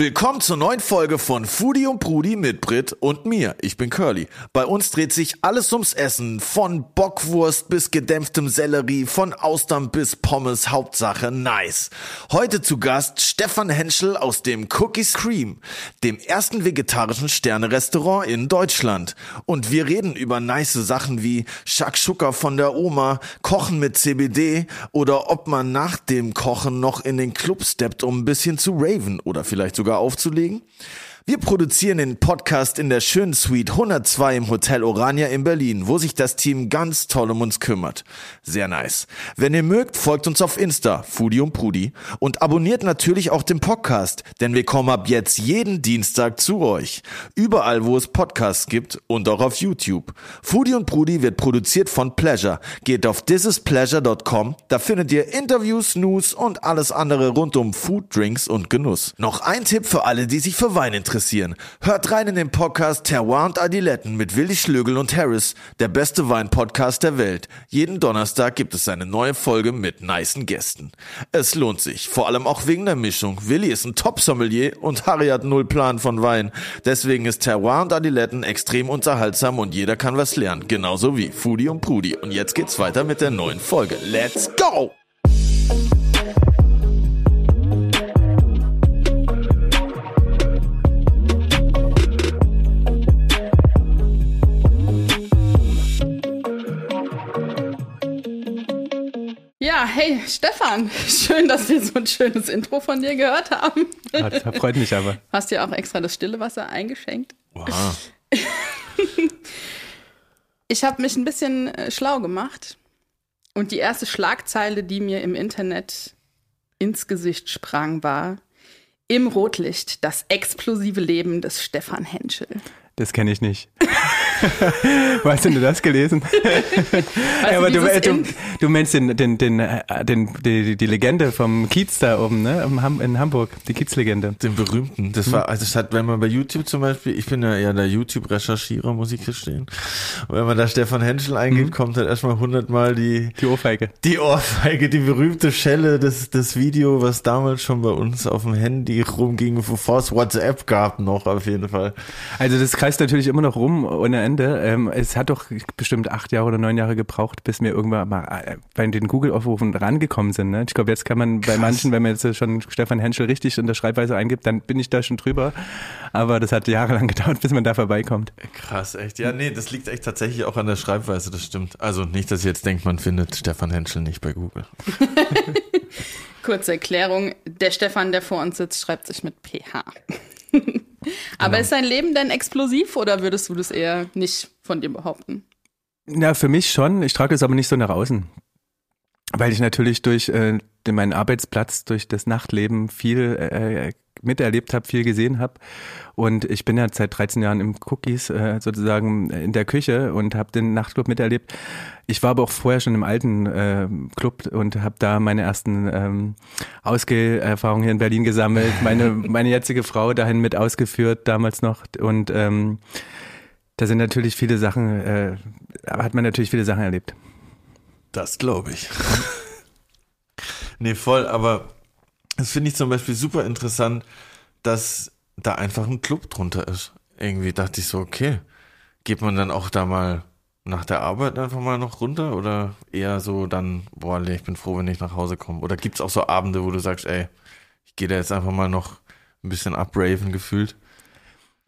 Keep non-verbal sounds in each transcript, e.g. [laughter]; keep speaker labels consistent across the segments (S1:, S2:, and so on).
S1: Willkommen zur neuen Folge von Foodie und Brudi mit Brit und mir. Ich bin Curly. Bei uns dreht sich alles ums Essen. Von Bockwurst bis gedämpftem Sellerie, von Austern bis Pommes. Hauptsache nice. Heute zu Gast Stefan Henschel aus dem Cookies Cream, dem ersten vegetarischen Sterne-Restaurant in Deutschland. Und wir reden über nice Sachen wie Shakshuka von der Oma, Kochen mit CBD oder ob man nach dem Kochen noch in den Club steppt, um ein bisschen zu raven oder vielleicht sogar aufzulegen? Wir produzieren den Podcast in der schönen Suite 102 im Hotel Orania in Berlin, wo sich das Team ganz toll um uns kümmert. Sehr nice. Wenn ihr mögt, folgt uns auf Insta, Foodie und Prudi, und abonniert natürlich auch den Podcast, denn wir kommen ab jetzt jeden Dienstag zu euch. Überall, wo es Podcasts gibt und auch auf YouTube. Foodie und Prudi wird produziert von Pleasure. Geht auf thisispleasure.com, da findet ihr Interviews, News und alles andere rund um Food, Drinks und Genuss. Noch ein Tipp für alle, die sich für Wein interessieren interessieren. Hört rein in den Podcast Terroir und Adiletten mit Willi Schlögel und Harris, der beste Wein-Podcast der Welt. Jeden Donnerstag gibt es eine neue Folge mit nicen Gästen. Es lohnt sich, vor allem auch wegen der Mischung. Willi ist ein Top-Sommelier und Harry hat null Plan von Wein. Deswegen ist Terroir und Adiletten extrem unterhaltsam und jeder kann was lernen. Genauso wie Foodie und Prudi. Und jetzt geht's weiter mit der neuen Folge. Let's go!
S2: Ja, hey Stefan, [laughs] schön, dass wir so ein schönes Intro von dir gehört haben.
S3: Ja, das freut mich aber. [laughs]
S2: Hast dir auch extra das stille Wasser eingeschenkt?
S1: Wow. [laughs]
S2: Ich habe mich ein bisschen äh, schlau gemacht und die erste Schlagzeile, die mir im Internet ins Gesicht sprang, war im Rotlicht das explosive Leben des Stefan Henschel.
S3: Das kenne ich nicht. [laughs] Wo hast du das gelesen? [laughs]
S2: Weißt
S3: aber du, äh, du,
S2: in-
S3: du meinst den, den, den, äh, den, die, die Legende vom Kiez da oben, ne? In Hamburg, die Kiezlegende.
S1: Den berühmten. Das war, also es hat, wenn man bei YouTube zum Beispiel, ich bin ja eher der YouTube-Recherchierer, muss ich gestehen. Und wenn man da Stefan Henschel eingibt, kommt halt erstmal hundertmal die,
S3: Die Ohrfeige.
S1: die Ohrfeige, die berühmte Schelle, das, das Video, was damals schon bei uns auf dem Handy rumging, bevor es WhatsApp gab noch auf jeden Fall.
S3: Also das kreist natürlich immer noch rum ohne Ende. Ähm, es hat doch bestimmt acht Jahre oder neun Jahre gebraucht, bis wir irgendwann mal äh, bei den Google-Aufrufen rangekommen sind. Ne? Ich glaube, jetzt kann man bei manchen, wenn man jetzt schon Stefan Henschel richtig in der Schreibweise eingibt, dann bin ich da schon drüber. Aber das hat jahrelang [laughs] gedauert, bis man da vorbeikommt.
S1: Krass, echt. Ja, nee, das liegt echt tatsächlich auch an der Schreibweise, das stimmt. Also nicht, dass ihr jetzt denkt, man findet Stefan Henschel nicht bei Google. [laughs]
S2: Kurze Erklärung, der Stefan, der vor uns sitzt, schreibt sich mit PH. [laughs] Aber
S3: Genau.
S2: ist sein Leben denn explosiv oder würdest du das eher nicht von dir behaupten?
S3: Ja, für mich schon. Ich trage es aber nicht so nach außen. Weil ich natürlich durch äh, meinen Arbeitsplatz, durch das Nachtleben viel äh, miterlebt habe, viel gesehen habe. Und ich bin ja seit 13 Jahren im Cookies äh, sozusagen in der Küche und habe den Nachtclub miterlebt. Ich war aber auch vorher schon im alten äh, Club und habe da meine ersten ähm, Ausgeherfahrungen hier in Berlin gesammelt. Meine, [laughs] meine jetzige Frau dahin mit ausgeführt, damals noch. Und ähm, da sind natürlich viele Sachen, äh, hat man natürlich viele Sachen erlebt.
S1: Das glaube ich. [laughs] nee, voll, aber das finde ich zum Beispiel super interessant, dass da einfach ein Club drunter ist. Irgendwie dachte ich so, okay, geht man dann auch da mal nach der Arbeit einfach mal noch runter oder eher so dann, boah, nee, ich bin froh, wenn ich nach Hause komme? Oder gibt's auch so Abende, wo du sagst, ey, ich gehe da jetzt einfach mal noch ein bisschen abraven gefühlt?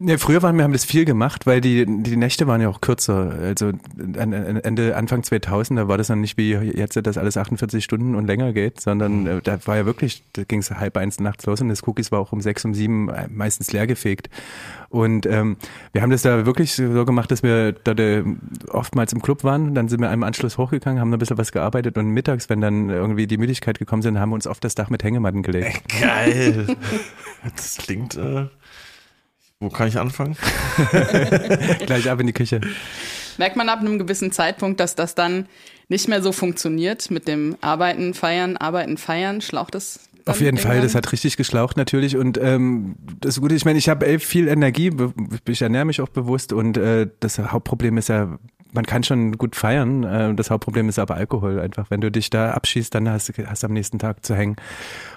S3: Ja, früher waren wir haben das viel gemacht, weil die die Nächte waren ja auch kürzer. Also Ende Anfang 2000, da war das dann nicht wie jetzt, dass alles 48 Stunden und länger geht, sondern äh, da war ja wirklich, da ging es halb eins nachts los und das Cookies war auch um sechs, um sieben äh, meistens leergefegt. Und ähm, wir haben das da wirklich so gemacht, dass wir da oftmals im Club waren, dann sind wir im Anschluss hochgegangen, haben da ein bisschen was gearbeitet und mittags, wenn dann irgendwie die Müdigkeit gekommen sind, haben wir uns auf das Dach mit Hängematten gelegt.
S1: Geil. [laughs] Das klingt, äh, wo kann ich anfangen? [laughs]
S3: Gleich ab in die Küche.
S2: Merkt man ab einem gewissen Zeitpunkt, dass das dann nicht mehr so funktioniert mit dem Arbeiten, Feiern, Arbeiten, Feiern? Schlaucht das? dann
S3: Auf jeden Fall, das hat richtig geschlaucht natürlich und ähm, das Gute, ich meine, ich habe viel Energie, ich ernähre mich auch bewusst und äh, das Hauptproblem ist ja, man kann schon gut feiern. Äh, das Hauptproblem ist aber Alkohol einfach. Wenn du dich da abschießt, dann hast du hast am nächsten Tag zu hängen.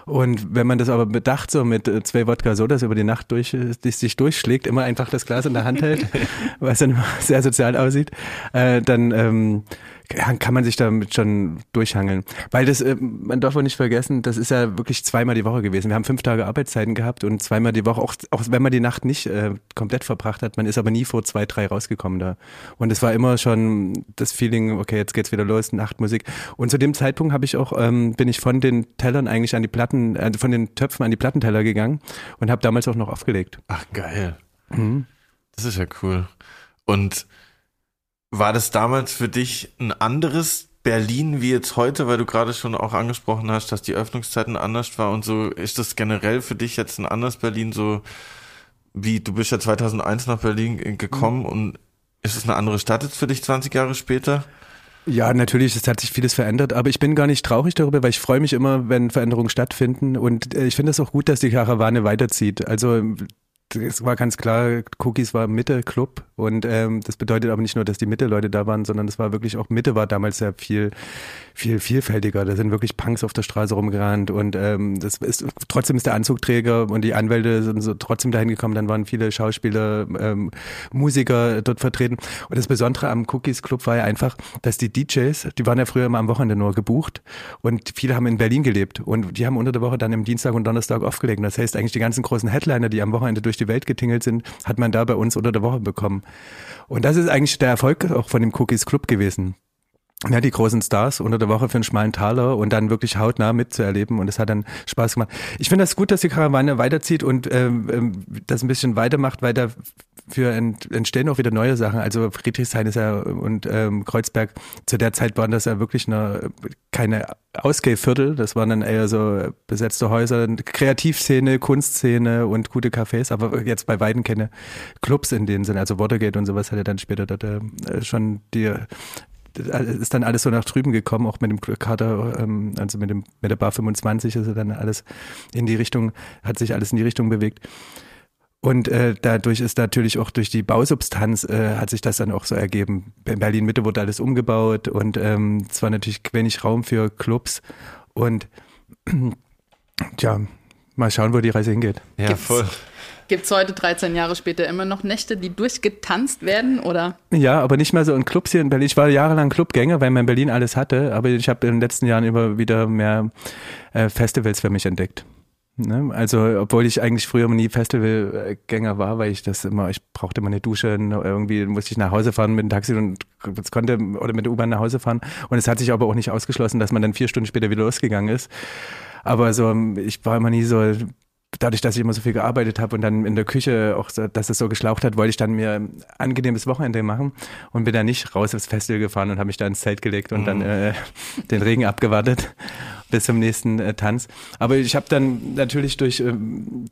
S3: Und wenn man das aber bedacht, so mit äh, zwei Wodka Sodas über die Nacht durch, äh, sich durchschlägt, immer einfach das Glas in der Hand hält, [laughs] was dann sehr sozial aussieht, äh, dann ähm, kann man sich damit schon durchhangeln. Weil das, äh, man darf auch nicht vergessen, das ist ja wirklich zweimal die Woche gewesen. Wir haben fünf Tage Arbeitszeiten gehabt und zweimal die Woche, auch, auch wenn man die Nacht nicht äh, komplett verbracht hat, man ist aber nie vor zwei, drei rausgekommen da. Und es war immer schon das Feeling, okay, jetzt geht's wieder los, Nachtmusik. Und zu dem Zeitpunkt habe ich auch, ähm, bin ich von den Tellern eigentlich an die Platten, äh, von den Töpfen an die Plattenteller gegangen und habe damals auch noch aufgelegt.
S1: Ach, geil. Mhm. Das ist ja cool. Und war das damals für dich ein anderes Berlin wie jetzt heute, weil du gerade schon auch angesprochen hast, dass die Öffnungszeiten anders war und so, ist das generell für dich jetzt ein anderes Berlin, so wie du bist ja 2001 nach Berlin gekommen mhm. und ist es eine andere Stadt jetzt für dich 20 Jahre später?
S3: Ja, natürlich, es hat sich vieles verändert, aber ich bin gar nicht traurig darüber, weil ich freue mich immer, wenn Veränderungen stattfinden und äh, ich finde es auch gut, dass die Karawane weiterzieht. Also es war ganz klar, Cookies war Mitte Club und ähm, das bedeutet aber nicht nur, dass die Mitte-Leute da waren, sondern es war wirklich auch Mitte war damals sehr viel, viel vielfältiger. Da sind wirklich Punks auf der Straße rumgerannt und ähm, das ist trotzdem ist der Anzugträger und die Anwälte sind so trotzdem dahin gekommen. Dann waren viele Schauspieler, ähm, Musiker dort vertreten. Und das Besondere am Cookies Club war ja einfach, dass die DJs, die waren ja früher immer am Wochenende nur gebucht und viele haben in Berlin gelebt und die haben unter der Woche dann im Dienstag und Donnerstag aufgelegt. Das heißt eigentlich die ganzen großen Headliner, die am Wochenende durch die Welt getingelt sind, hat man da bei uns unter der Woche bekommen. Und das ist eigentlich der Erfolg auch von dem Cookies Club gewesen. Ja, die großen Stars unter der Woche für einen schmalen Taler und dann wirklich hautnah mitzuerleben und es hat dann Spaß gemacht. Ich finde das gut, dass die Karawane weiterzieht und ähm, ähm das ein bisschen weitermacht, weil da für entstehen auch wieder neue Sachen. Also Friedrichshain ist ja und ähm, Kreuzberg, zu der Zeit waren das ja wirklich eine, keine Ausgehviertel, das waren dann eher so besetzte Häuser, Kreativszene, Kunstszene und gute Cafés, aber jetzt bei beiden keine Clubs in denen sind, also Watergate und sowas hat ja dann später dort äh, schon die ist dann alles so nach drüben gekommen, auch mit dem Kater, ähm, also mit dem mit der Bar 25 ist dann alles in die Richtung, hat sich alles in die Richtung bewegt. Und äh, dadurch ist natürlich auch durch die Bausubstanz äh, hat sich das dann auch so ergeben. In Berlin Mitte wurde alles umgebaut und ähm, es war natürlich wenig Raum für Clubs und [clears throat] tja, mal schauen, wo die Reise hingeht.
S1: Ja, Gibt's, voll.
S2: Gibt es heute, 13 Jahre später, immer noch Nächte, die durchgetanzt werden, oder?
S3: Ja, aber nicht mehr so in Clubs hier in Berlin. Ich war jahrelang Clubgänger, weil man in Berlin alles hatte, aber ich habe in den letzten Jahren immer wieder mehr äh, Festivals für mich entdeckt. Ne? Also, obwohl ich eigentlich früher nie Festivalgänger war, weil ich das immer, ich brauchte immer eine Dusche, irgendwie musste ich nach Hause fahren mit dem Taxi und konnte oder mit der U-Bahn nach Hause fahren. Und es hat sich aber auch nicht ausgeschlossen, dass man dann vier Stunden später wieder losgegangen ist. Aber so, ich war immer nie so dadurch, dass ich immer so viel gearbeitet habe und dann in der Küche auch, so, dass es so geschlaucht hat, wollte ich dann mir ein angenehmes Wochenende machen und bin dann nicht raus aufs Festival gefahren und habe mich da ins Zelt gelegt und mhm. dann äh, den Regen abgewartet [laughs] bis zum nächsten äh, Tanz. Aber ich habe dann natürlich durch ähm,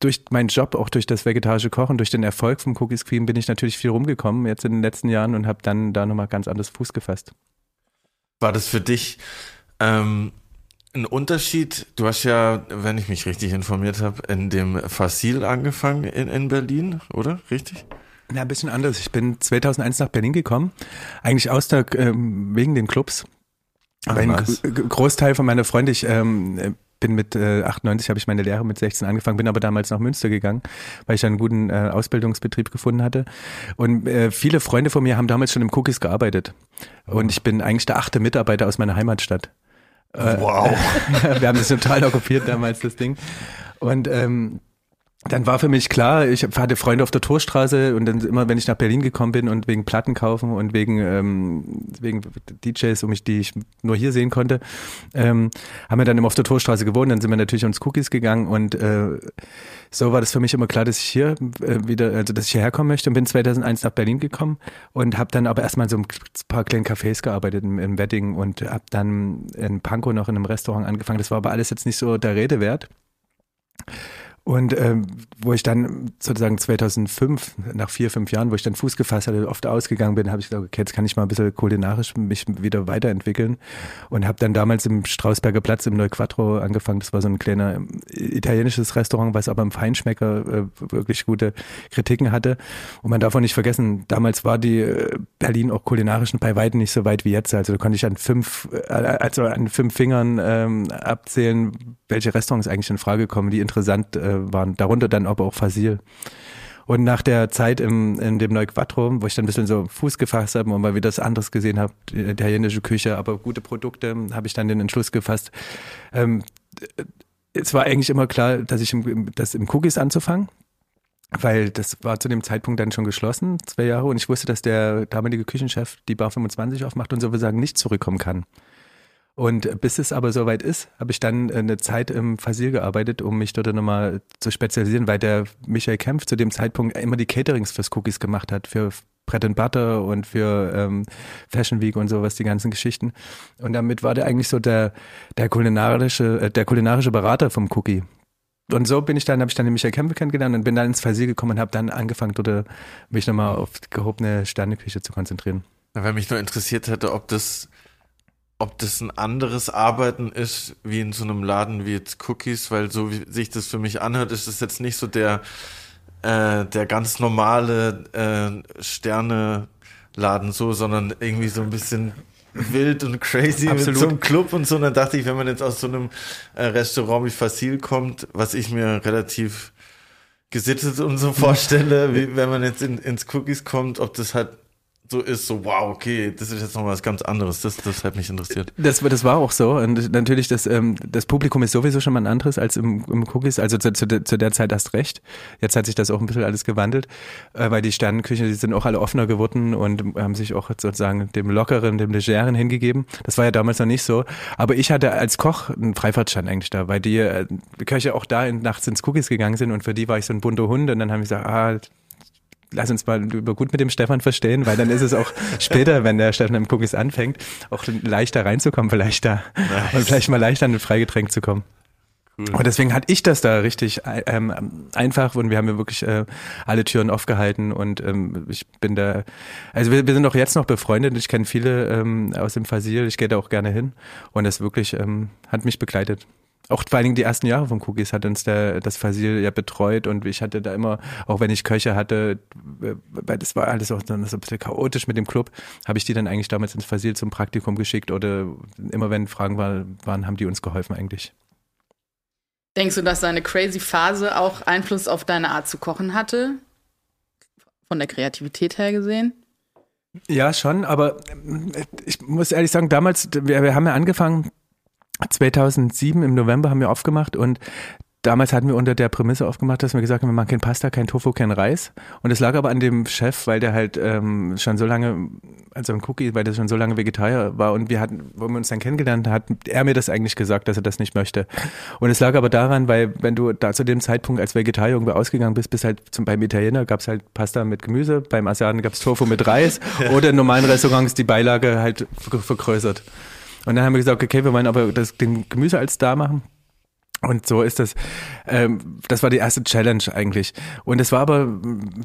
S3: durch meinen Job, auch durch das vegetarische Kochen, durch den Erfolg vom Cookies Cream bin ich natürlich viel rumgekommen jetzt in den letzten Jahren und habe dann da nochmal ganz anders Fuß gefasst.
S1: War das für dich ähm, ein Unterschied, du hast ja, wenn ich mich richtig informiert habe, in dem Fasil angefangen in, in Berlin, oder? Richtig?
S3: Ja, ein bisschen anders. Ich bin 2001 nach Berlin gekommen, eigentlich aus der, ähm, wegen den Clubs. Aber ein Großteil von meiner Freunde, ich ähm, bin mit äh, 98 habe ich meine Lehre mit 16 angefangen, bin aber damals nach Münster gegangen, weil ich einen guten äh, Ausbildungsbetrieb gefunden hatte. Und äh, viele Freunde von mir haben damals schon im Cookies gearbeitet. Und ich bin eigentlich der achte Mitarbeiter aus meiner Heimatstadt.
S1: Äh, wow. [laughs]
S3: wir haben das total okkupiert damals, das Ding. Und ähm, dann war für mich klar, ich hatte Freunde auf der Torstraße und dann immer, wenn ich nach Berlin gekommen bin und wegen Platten kaufen und wegen, ähm, wegen DJs, um mich, die ich nur hier sehen konnte, ähm, haben wir dann immer auf der Torstraße gewohnt. Dann sind wir natürlich uns Cookies gegangen und äh, so war das für mich immer klar, dass ich hier äh, wieder, also dass ich hierher kommen möchte und bin 2001 nach Berlin gekommen und habe dann aber erstmal so ein paar kleinen Cafés gearbeitet im, im Wedding und habe dann in Pankow noch in einem Restaurant angefangen. Das war aber alles jetzt nicht so der Rede wert. Und ähm, wo ich dann sozusagen 2005, nach vier, fünf Jahren, wo ich dann Fuß gefasst hatte, oft ausgegangen bin, habe ich gesagt, okay, jetzt kann ich mal ein bisschen kulinarisch mich wieder weiterentwickeln. Und habe dann damals im Strausberger Platz im Neuquattro angefangen. Das war so ein kleiner ähm, italienisches Restaurant, was aber im Feinschmecker äh, wirklich gute Kritiken hatte. Und man darf auch nicht vergessen, damals war die äh, Berlin auch kulinarisch bei weitem nicht so weit wie jetzt. Also da konnte ich an fünf, äh, also an fünf Fingern ähm, abzählen, welche Restaurants eigentlich in Frage kommen, die interessant äh, waren. Darunter dann aber auch Fasil. Und nach der Zeit im, in dem Neuquattro, wo ich dann ein bisschen so Fuß gefasst habe und mal wieder das anderes gesehen habe, italienische Küche, aber gute Produkte, habe ich dann den Entschluss gefasst. Ähm, es war eigentlich immer klar, dass ich im, das im Cookies anzufangen, weil das war zu dem Zeitpunkt dann schon geschlossen, zwei Jahre, und ich wusste, dass der damalige Küchenchef die Bar 25 aufmacht und sozusagen nicht zurückkommen kann. Und bis es aber soweit ist, habe ich dann eine Zeit im Fasil gearbeitet, um mich dort nochmal zu spezialisieren, weil der Michael Kempf zu dem Zeitpunkt immer die Caterings fürs Cookies gemacht hat, für Bread and Butter und für ähm, Fashion Week und sowas, die ganzen Geschichten. Und damit war der eigentlich so der, der kulinarische, äh, der kulinarische Berater vom Cookie. Und so bin ich dann, habe ich dann den Michael Kempf kennengelernt und bin dann ins Fasil gekommen und habe dann angefangen, dort äh, mich nochmal auf gehobene Sterneküche zu konzentrieren.
S1: Weil mich nur interessiert hätte, ob das ob das ein anderes Arbeiten ist wie in so einem Laden wie jetzt Cookies, weil so wie sich das für mich anhört, ist es jetzt nicht so der äh, der ganz normale äh, Sterne-Laden so, sondern irgendwie so ein bisschen wild und crazy Absolut. mit so einem Club und so. Und dann dachte ich, wenn man jetzt aus so einem äh, Restaurant wie Facil kommt, was ich mir relativ gesittet und so [laughs] vorstelle, wie wenn man jetzt in, ins Cookies kommt, ob das halt so ist, so wow, okay, das ist jetzt noch was ganz anderes. Das, das hat mich interessiert.
S3: Das, das war auch so. Und natürlich, das, ähm, das Publikum ist sowieso schon mal ein anderes als im, im Cookies. Also zu, zu, zu der Zeit hast recht. Jetzt hat sich das auch ein bisschen alles gewandelt, äh, weil die Sternenküche, die sind auch alle offener geworden und haben sich auch sozusagen dem Lockeren, dem Legeren hingegeben. Das war ja damals noch nicht so. Aber ich hatte als Koch einen Freifahrtschein eigentlich da, weil die, äh, die Köche auch da in, nachts ins Cookies gegangen sind und für die war ich so ein bunter Hund und dann haben ich gesagt, ah, lass uns mal über gut mit dem Stefan verstehen, weil dann ist es auch [laughs] später, wenn der Stefan im Cookies anfängt, auch leichter reinzukommen, vielleicht da. Nice. Und vielleicht mal leichter an ein Freigetränk zu kommen. Cool. Und deswegen hatte ich das da richtig ähm, einfach und wir haben ja wirklich äh, alle Türen aufgehalten und ähm, ich bin da, also wir, wir sind auch jetzt noch befreundet, ich kenne viele ähm, aus dem Fasil, ich gehe da auch gerne hin und das wirklich ähm, hat mich begleitet auch vor allen Dingen die ersten Jahre von Cookies hat uns der, das Fasil ja betreut und ich hatte da immer, auch wenn ich Köche hatte, weil das war alles auch so ein bisschen chaotisch mit dem Club, habe ich die dann eigentlich damals ins Fasil zum Praktikum geschickt oder immer wenn Fragen waren, haben die uns geholfen eigentlich.
S2: Denkst du, dass deine crazy Phase auch Einfluss auf deine Art zu kochen hatte? Von der Kreativität her gesehen?
S3: Ja, schon, aber ich muss ehrlich sagen, damals, wir, wir haben ja angefangen, 2007 im November haben wir aufgemacht und damals hatten wir unter der Prämisse aufgemacht, dass wir gesagt haben, wir machen kein Pasta, kein Tofu, kein Reis. Und es lag aber an dem Chef, weil der halt ähm, schon so lange, also ein Cookie, weil der schon so lange Vegetarier war und wir hatten, wo wir uns dann kennengelernt hat er mir das eigentlich gesagt, dass er das nicht möchte. Und es lag aber daran, weil wenn du da zu dem Zeitpunkt als Vegetarier irgendwo ausgegangen bist, bis halt zum beim Italiener gab es halt Pasta mit Gemüse, beim Asiaten gab es Tofu mit Reis [laughs] oder in normalen Restaurants die Beilage halt vergrößert. Und dann haben wir gesagt, okay, wir wollen aber das, den Gemüse als da machen. Und so ist das. Ähm, das war die erste Challenge eigentlich. Und es war aber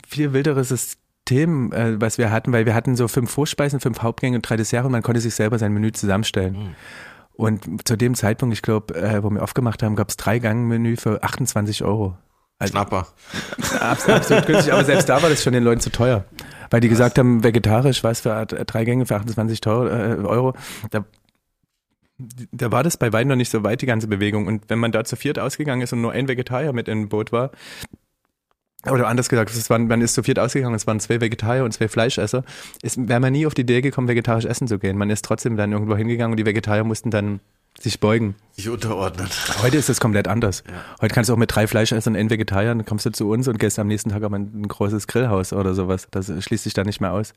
S3: viel wilderes System, äh, was wir hatten, weil wir hatten so fünf Vorspeisen, fünf Hauptgänge und drei Desserts und man konnte sich selber sein Menü zusammenstellen. Mhm. Und zu dem Zeitpunkt, ich glaube, äh, wo wir aufgemacht haben, gab es drei Gang-Menü für 28 Euro.
S1: Also, Schnapper. [laughs]
S3: Absolut günstig, aber selbst da war das schon den Leuten zu teuer. Weil die gesagt haben, vegetarisch, was für drei Gänge für 28 äh, Euro. Da da war das bei weitem noch nicht so weit, die ganze Bewegung. Und wenn man da zu viert ausgegangen ist und nur ein Vegetarier mit im Boot war, oder anders gesagt, es waren, man ist zu viert ausgegangen, es waren zwei Vegetarier und zwei Fleischesser, wäre man nie auf die Idee gekommen, vegetarisch essen zu gehen. Man ist trotzdem dann irgendwo hingegangen und die Vegetarier mussten dann sich beugen.
S1: Sich unterordnen.
S3: Heute ist das komplett anders. Ja. Heute kannst du auch mit drei Fleischessern und Vegetariern, dann kommst du zu uns und gehst am nächsten Tag aber ein großes Grillhaus oder sowas. Das schließt sich da nicht mehr aus.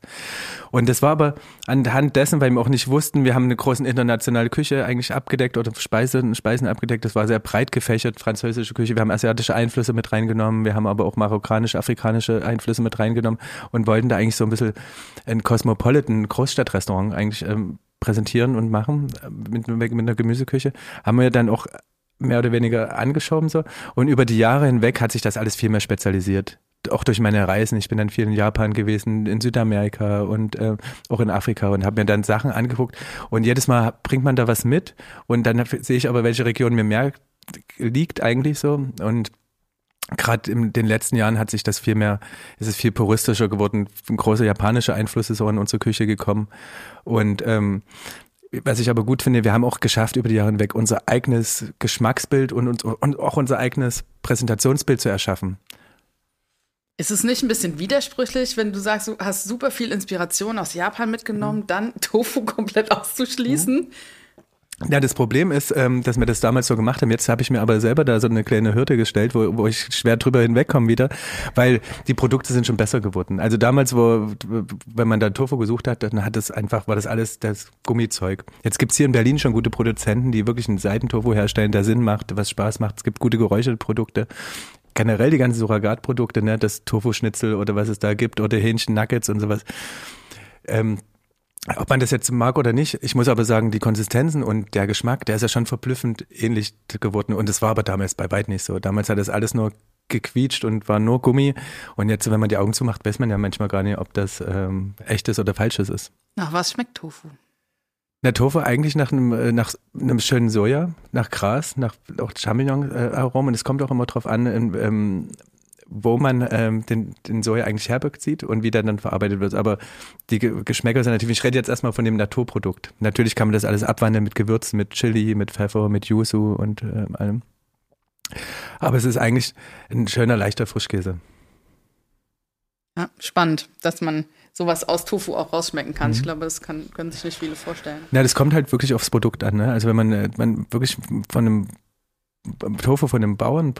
S3: Und das war aber anhand dessen, weil wir auch nicht wussten, wir haben eine große internationale Küche eigentlich abgedeckt oder Speisen, Speisen abgedeckt. Das war sehr breit gefächert, französische Küche. Wir haben asiatische Einflüsse mit reingenommen. Wir haben aber auch marokkanische, afrikanische Einflüsse mit reingenommen und wollten da eigentlich so ein bisschen ein Cosmopolitan Großstadtrestaurant eigentlich ähm, präsentieren und machen äh, mit, mit einer Gemüseküche, haben wir dann auch mehr oder weniger angeschoben so. Und über die Jahre hinweg hat sich das alles viel mehr spezialisiert. Auch durch meine Reisen. Ich bin dann viel in Japan gewesen, in Südamerika und äh, auch in Afrika und habe mir dann Sachen angeguckt. Und jedes Mal bringt man da was mit und dann sehe ich aber, welche Region mir mehr liegt eigentlich so. Und gerade in den letzten Jahren hat sich das viel mehr, ist es viel puristischer geworden. Ein großer japanischer Einfluss ist auch in unsere Küche gekommen. Und ähm, was ich aber gut finde, wir haben auch geschafft, über die Jahre hinweg unser eigenes Geschmacksbild und, und, und auch unser eigenes Präsentationsbild zu erschaffen.
S2: Ist es nicht ein bisschen widersprüchlich, wenn du sagst, du hast super viel Inspiration aus Japan mitgenommen, mhm. dann [laughs] Tofu komplett auszuschließen? Mhm.
S3: Ja, das Problem ist, ähm, dass wir das damals so gemacht haben. Jetzt habe ich mir aber selber da so eine kleine Hürde gestellt, wo, wo ich schwer drüber hinwegkomme wieder, weil die Produkte sind schon besser geworden. Also damals, wo, wenn man da Tofu gesucht hat, dann hat das einfach, war das alles das Gummizeug. Jetzt gibt's hier in Berlin schon gute Produzenten, die wirklich einen Seitentofu herstellen, der Sinn macht, was Spaß macht. Es gibt gute geräucherte Produkte generell die ganzen Surrogatprodukte, ne, das Tofu-Schnitzel oder was es da gibt oder Hähnchen-Nuggets und sowas. Ähm, ob man das jetzt mag oder nicht, ich muss aber sagen, die Konsistenzen und der Geschmack, der ist ja schon verblüffend ähnlich geworden. Und es war aber damals bei weitem nicht so. Damals hat das alles nur gequietscht und war nur Gummi. Und jetzt, wenn man die Augen zumacht, weiß man ja manchmal gar nicht, ob das ähm, echtes oder falsches ist.
S2: Nach was schmeckt Tofu?
S3: Na, Tofu eigentlich nach einem, äh, nach einem schönen Soja, nach Gras, nach auch Champignon-Aromen. Und es kommt auch immer drauf an, ähm, wo man ähm, den, den Soja eigentlich herbezieht und wie der dann verarbeitet wird. Aber die Geschmäcker sind natürlich, ich rede jetzt erstmal von dem Naturprodukt. Natürlich kann man das alles abwandeln mit Gewürzen, mit Chili, mit Pfeffer, mit Yuzu und äh, allem. Aber es ist eigentlich ein schöner, leichter Frischkäse.
S2: Ja, spannend, dass man sowas aus Tofu auch rausschmecken kann. Mhm. Ich glaube, das kann, können sich nicht viele vorstellen.
S3: Ja, das kommt halt wirklich aufs Produkt an. Ne? Also wenn man, äh, man wirklich von einem Tofu von einem Bauern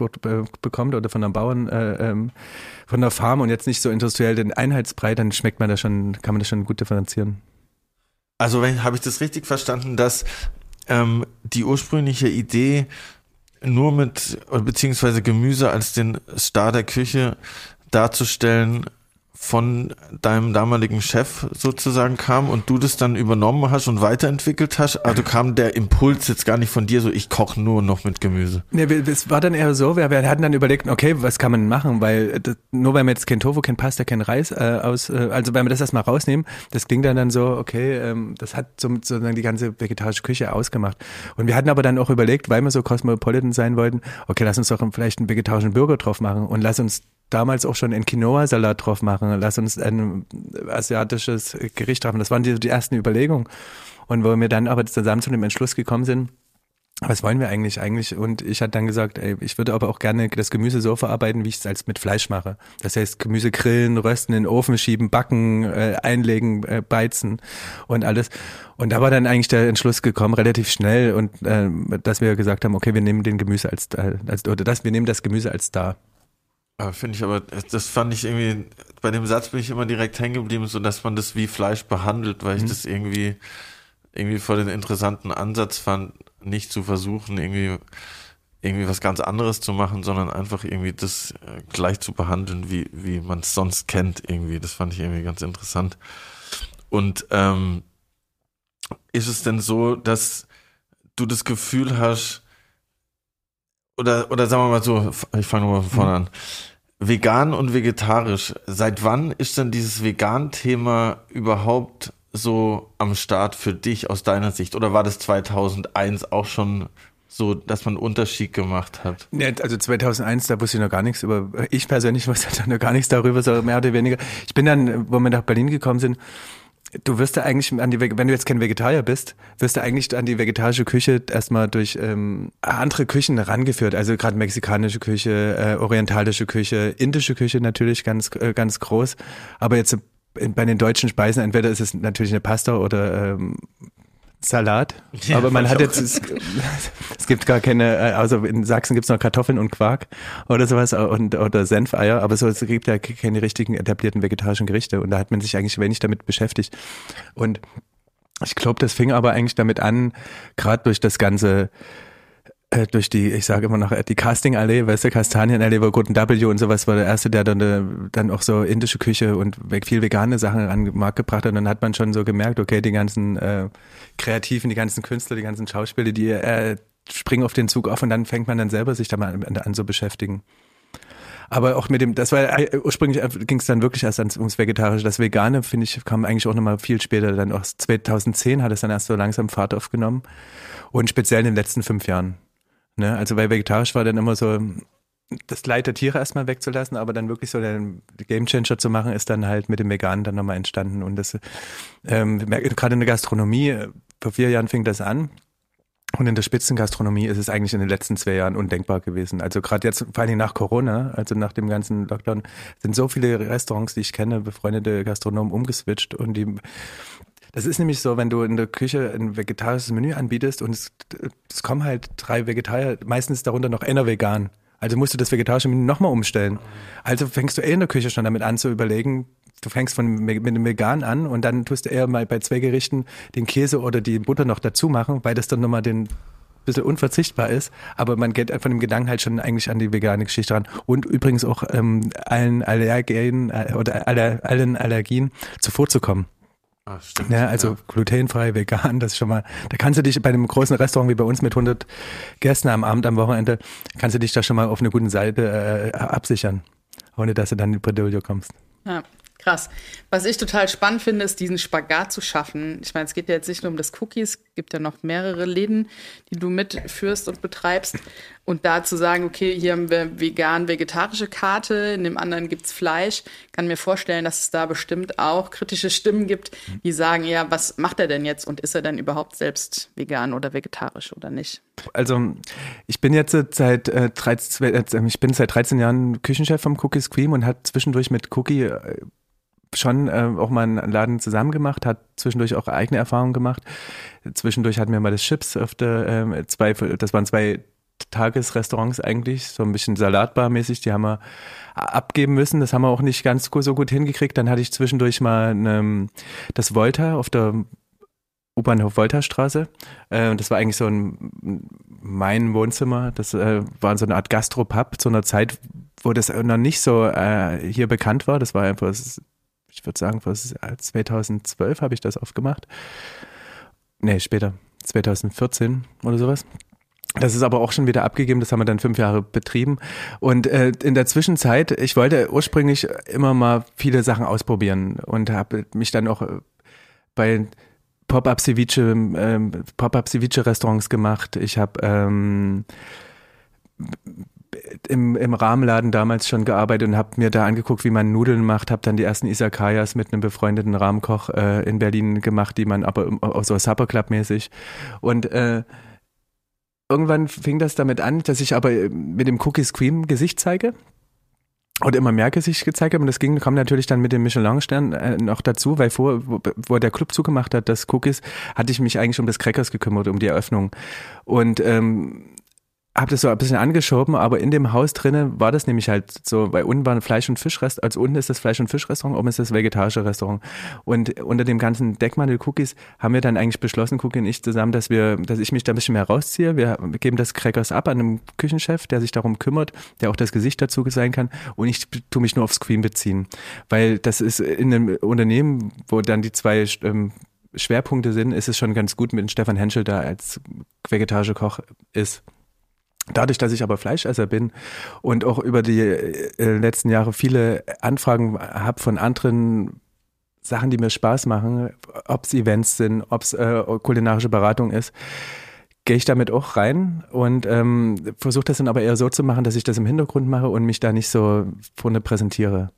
S3: bekommt oder von einem Bauern äh, ähm, von der Farm und jetzt nicht so industriell den Einheitsbrei, dann schmeckt man das schon, kann man das schon gut differenzieren.
S1: Also habe ich das richtig verstanden, dass ähm, die ursprüngliche Idee nur mit beziehungsweise Gemüse als den Star der Küche darzustellen von deinem damaligen Chef sozusagen kam und du das dann übernommen hast und weiterentwickelt hast? Also kam der Impuls jetzt gar nicht von dir so, ich koche nur noch mit Gemüse?
S3: Nee, es war dann eher so, wir, wir hatten dann überlegt, okay, was kann man machen? Weil das, nur weil wir jetzt kein Tofu, kein Pasta, kein Reis äh, aus, äh, also wenn wir das erstmal rausnehmen, das klingt dann, dann so, okay, ähm, das hat so, sozusagen die ganze vegetarische Küche ausgemacht. Und wir hatten aber dann auch überlegt, weil wir so cosmopolitan sein wollten, okay, lass uns doch vielleicht einen vegetarischen Burger drauf machen und lass uns damals auch schon einen Quinoa-Salat drauf machen. Lass uns ein asiatisches Gericht haben. Das waren die, die ersten Überlegungen. Und wo wir dann aber zusammen zu dem Entschluss gekommen sind, was wollen wir eigentlich eigentlich? Und ich hatte dann gesagt, ey, ich würde aber auch gerne das Gemüse so verarbeiten, wie ich es als mit Fleisch mache. Das heißt, Gemüse grillen, rösten, in den Ofen schieben, backen, äh, einlegen, äh, beizen und alles. Und da war dann eigentlich der Entschluss gekommen, relativ schnell, und äh, dass wir gesagt haben, okay, wir nehmen den Gemüse als, als oder das, wir nehmen das Gemüse als da.
S1: Finde ich aber, das fand ich irgendwie, bei dem Satz bin ich immer direkt hängen geblieben, so dass man das wie Fleisch behandelt, weil ich mhm. das irgendwie, irgendwie voll den interessanten Ansatz fand, nicht zu versuchen, irgendwie, irgendwie was ganz anderes zu machen, sondern einfach irgendwie das äh, gleich zu behandeln, wie, wie man es sonst kennt, irgendwie. Das fand ich irgendwie ganz interessant. Und ähm, ist es denn so, dass du das Gefühl hast, oder, oder sagen wir mal so, ich fange nochmal von vorne mhm. an. Vegan und vegetarisch, seit wann ist denn dieses Vegan-Thema überhaupt so am Start für dich aus deiner Sicht? Oder war das 2001 auch schon so, dass man einen Unterschied gemacht hat?
S3: Ja, also 2001, da wusste ich noch gar nichts über, ich persönlich [laughs] wusste da noch gar nichts darüber, so mehr oder weniger. Ich bin dann, wo wir nach Berlin gekommen sind, Du wirst ja eigentlich an die, wenn du jetzt kein Vegetarier bist, wirst du eigentlich an die vegetarische Küche erstmal durch ähm, andere Küchen herangeführt. Also gerade mexikanische Küche, äh, orientalische Küche, indische Küche natürlich ganz, äh, ganz groß. Aber jetzt bei den deutschen Speisen, entweder ist es natürlich eine Pasta oder ähm, Salat. Ja, aber man hat jetzt, es, [laughs] es, gibt gar keine, also in Sachsen gibt es noch Kartoffeln und Quark oder sowas und, oder Senfeier, aber so, es gibt ja keine richtigen etablierten vegetarischen Gerichte und da hat man sich eigentlich wenig damit beschäftigt. Und ich glaube, das fing aber eigentlich damit an, gerade durch das ganze äh, durch die, ich sage immer noch, äh, die Casting-Allee, weißt du, Kastanienallee, wo Gordon W. und sowas war der erste, der dann, äh, dann auch so indische Küche und viel vegane Sachen an den Markt gebracht hat. Und dann hat man schon so gemerkt, okay, die ganzen äh, Kreativen, die ganzen Künstler, die ganzen Schauspieler, die äh, springen auf den Zug auf und dann fängt man dann selber sich damit an, an zu beschäftigen. Aber auch mit dem, das war ursprünglich ging es dann wirklich erst ans, ums Vegetarische. Das Vegane, finde ich, kam eigentlich auch nochmal viel später. Dann auch 2010 hat es dann erst so langsam Fahrt aufgenommen. Und speziell in den letzten fünf Jahren. Ne? Also weil vegetarisch war dann immer so, das Leid der Tiere erstmal wegzulassen, aber dann wirklich so den Gamechanger zu machen, ist dann halt mit dem Veganen dann nochmal entstanden. Und das, ähm, gerade in der Gastronomie, vor vier Jahren fing das an. Und in der Spitzengastronomie ist es eigentlich in den letzten zwei Jahren undenkbar gewesen. Also gerade jetzt, vor allem nach Corona, also nach dem ganzen Lockdown, sind so viele Restaurants, die ich kenne, befreundete Gastronomen umgeswitcht und die das ist nämlich so, wenn du in der Küche ein vegetarisches Menü anbietest und es, es kommen halt drei Vegetarier, meistens darunter noch einer vegan. Also musst du das vegetarische Menü nochmal umstellen. Also fängst du eh in der Küche schon damit an zu überlegen, du fängst von, mit dem Vegan an und dann tust du eher mal bei zwei Gerichten den Käse oder die Butter noch dazu machen, weil das dann nochmal den bisschen unverzichtbar ist, aber man geht von dem Gedanken halt schon eigentlich an die vegane Geschichte ran und übrigens auch ähm, allen Allergenen äh, oder aller, allen Allergien zuvorzukommen. Ah, stimmt, ja, also ja. glutenfrei, vegan, das ist schon mal, da kannst du dich bei einem großen Restaurant wie bei uns mit 100 Gästen am Abend, am Wochenende, kannst du dich da schon mal auf eine gute Seite äh, absichern, ohne dass du dann in die Bredouille kommst.
S2: Ja, Krass. Was ich total spannend finde, ist diesen Spagat zu schaffen. Ich meine, es geht ja jetzt nicht nur um das Cookies, es gibt ja noch mehrere Läden, die du mitführst und betreibst. Und da zu sagen, okay, hier haben wir vegan-vegetarische Karte, in dem anderen gibt's Fleisch. Kann mir vorstellen, dass es da bestimmt auch kritische Stimmen gibt, die sagen, ja, was macht er denn jetzt und ist er denn überhaupt selbst vegan oder vegetarisch oder nicht?
S3: Also ich bin jetzt seit äh, 13, äh, ich bin seit 13 Jahren Küchenchef vom Cookies Cream und hat zwischendurch mit Cookie äh, schon äh, auch mal einen Laden zusammen gemacht, hat zwischendurch auch eigene Erfahrungen gemacht. Zwischendurch hatten wir mal das Chips auf der äh, zwei, das waren zwei Tagesrestaurants eigentlich, so ein bisschen Salatbar-mäßig, die haben wir abgeben müssen. Das haben wir auch nicht ganz so gut hingekriegt. Dann hatte ich zwischendurch mal eine, das Volta auf der U-Bahnhof Volta-Straße. Äh, das war eigentlich so ein mein Wohnzimmer. Das äh, war so eine Art Gastropub zu einer Zeit, wo das noch nicht so äh, hier bekannt war. Das war einfach ich würde sagen, was 2012 habe ich das aufgemacht. Nee, später, 2014 oder sowas. Das ist aber auch schon wieder abgegeben, das haben wir dann fünf Jahre betrieben. Und äh, in der Zwischenzeit, ich wollte ursprünglich immer mal viele Sachen ausprobieren und habe mich dann auch äh, bei Pop-up Ceviche, ähm, Pop-up Ceviche Restaurants gemacht. Ich habe ähm, im, im Rahmenladen damals schon gearbeitet und habe mir da angeguckt, wie man Nudeln macht, habe dann die ersten Isakayas mit einem befreundeten Rahmenkoch äh, in Berlin gemacht, die man aber auch so Supper Club mäßig und äh, irgendwann fing das damit an, dass ich aber mit dem Cookies Cream Gesicht zeige und immer mehr Gesicht gezeigt habe. Und das ging, kam natürlich dann mit dem Michelin-Stern äh, noch dazu, weil vor, wo, wo der Club zugemacht hat, das Cookies, hatte ich mich eigentlich um das Crackers gekümmert, um die Eröffnung. Und ähm, habe das so ein bisschen angeschoben, aber in dem Haus drinnen war das nämlich halt so, weil unten war ein Fleisch- und Fischrestaurant, also unten ist das Fleisch- und Fischrestaurant, oben ist das vegetarische Restaurant. Und unter dem ganzen Deckmantel Cookies haben wir dann eigentlich beschlossen, Cookie und ich zusammen, dass wir, dass ich mich da ein bisschen mehr rausziehe. Wir geben das Crackers ab an einem Küchenchef, der sich darum kümmert, der auch das Gesicht dazu sein kann. Und ich tue mich nur aufs Queen beziehen. Weil das ist in einem Unternehmen, wo dann die zwei ähm, Schwerpunkte sind, ist es schon ganz gut, mit Stefan Henschel da als vegetarischer Koch ist. Dadurch, dass ich aber Fleischesser bin und auch über die äh, letzten Jahre viele Anfragen habe von anderen Sachen, die mir Spaß machen, ob es Events sind, ob es äh, kulinarische Beratung ist, gehe ich damit auch rein und ähm, versuche das dann aber eher so zu machen, dass ich das im Hintergrund mache und mich da nicht so vorne präsentiere.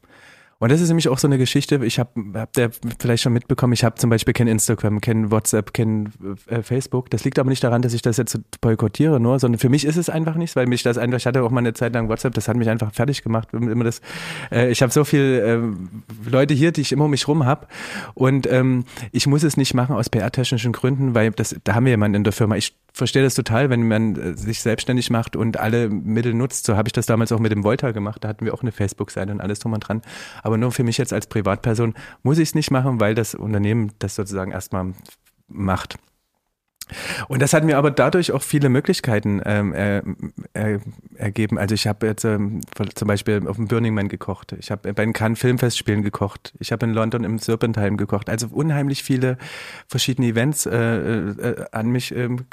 S3: Und das ist nämlich auch so eine Geschichte, ich habe hab der vielleicht schon mitbekommen, ich habe zum Beispiel kein Instagram, kein WhatsApp, kein äh, Facebook. Das liegt aber nicht daran, dass ich das jetzt boykottiere nur, sondern für mich ist es einfach nichts, weil mich das einfach, ich hatte auch mal eine Zeit lang WhatsApp, das hat mich einfach fertig gemacht. Immer das, äh, ich habe so viele äh, Leute hier, die ich immer um mich rum habe und ähm, ich muss es nicht machen aus PR-technischen Gründen, weil das, da haben wir jemanden in der Firma. Ich verstehe das total, wenn man äh, sich selbstständig macht und alle Mittel nutzt. So habe ich das damals auch mit dem Volta gemacht. Da hatten wir auch eine Facebook-Seite und alles drum und dran. Aber nur für mich jetzt als Privatperson muss ich es nicht machen, weil das Unternehmen das sozusagen erstmal macht. Und das hat mir aber dadurch auch viele Möglichkeiten ähm, äh, äh, ergeben. Also ich habe jetzt ähm, zum Beispiel auf dem Burning Man gekocht. Ich habe bei den Cannes Filmfestspielen gekocht. Ich habe in London im Serpentine gekocht. Also unheimlich viele verschiedene Events äh, äh, an mich ähm,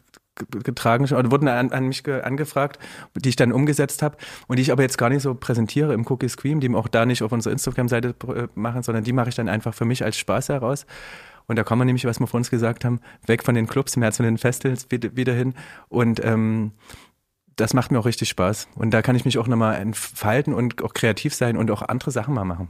S3: getragen oder wurden an, an mich ge, angefragt, die ich dann umgesetzt habe und die ich aber jetzt gar nicht so präsentiere im Cookie Scream, die auch da nicht auf unserer Instagram-Seite äh, machen, sondern die mache ich dann einfach für mich als Spaß heraus. Und da kommen wir nämlich, was wir vor uns gesagt haben, weg von den Clubs, mehr zu den Festivals wieder, wieder hin. Und ähm, das macht mir auch richtig Spaß. Und da kann ich mich auch nochmal entfalten und auch kreativ sein und auch andere Sachen mal machen.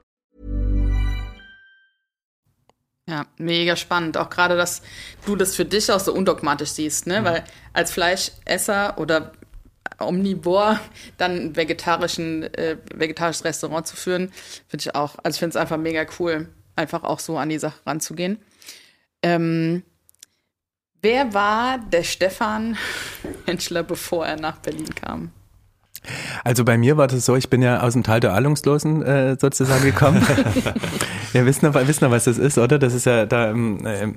S2: Ja, mega spannend. Auch gerade, dass du das für dich auch so undogmatisch siehst, ne? Weil als Fleischesser oder Omnivor dann ein vegetarischen, äh, vegetarisches Restaurant zu führen, finde ich auch. Also ich finde es einfach mega cool, einfach auch so an die Sache ranzugehen. Ähm, wer war der Stefan [laughs] Henschler, bevor er nach Berlin kam?
S3: Also bei mir war das so, ich bin ja aus dem Tal der Ahnungslosen äh, sozusagen gekommen. [laughs] ja, wissen noch, wissen noch, was das ist, oder? Das ist ja da, ähm, äh,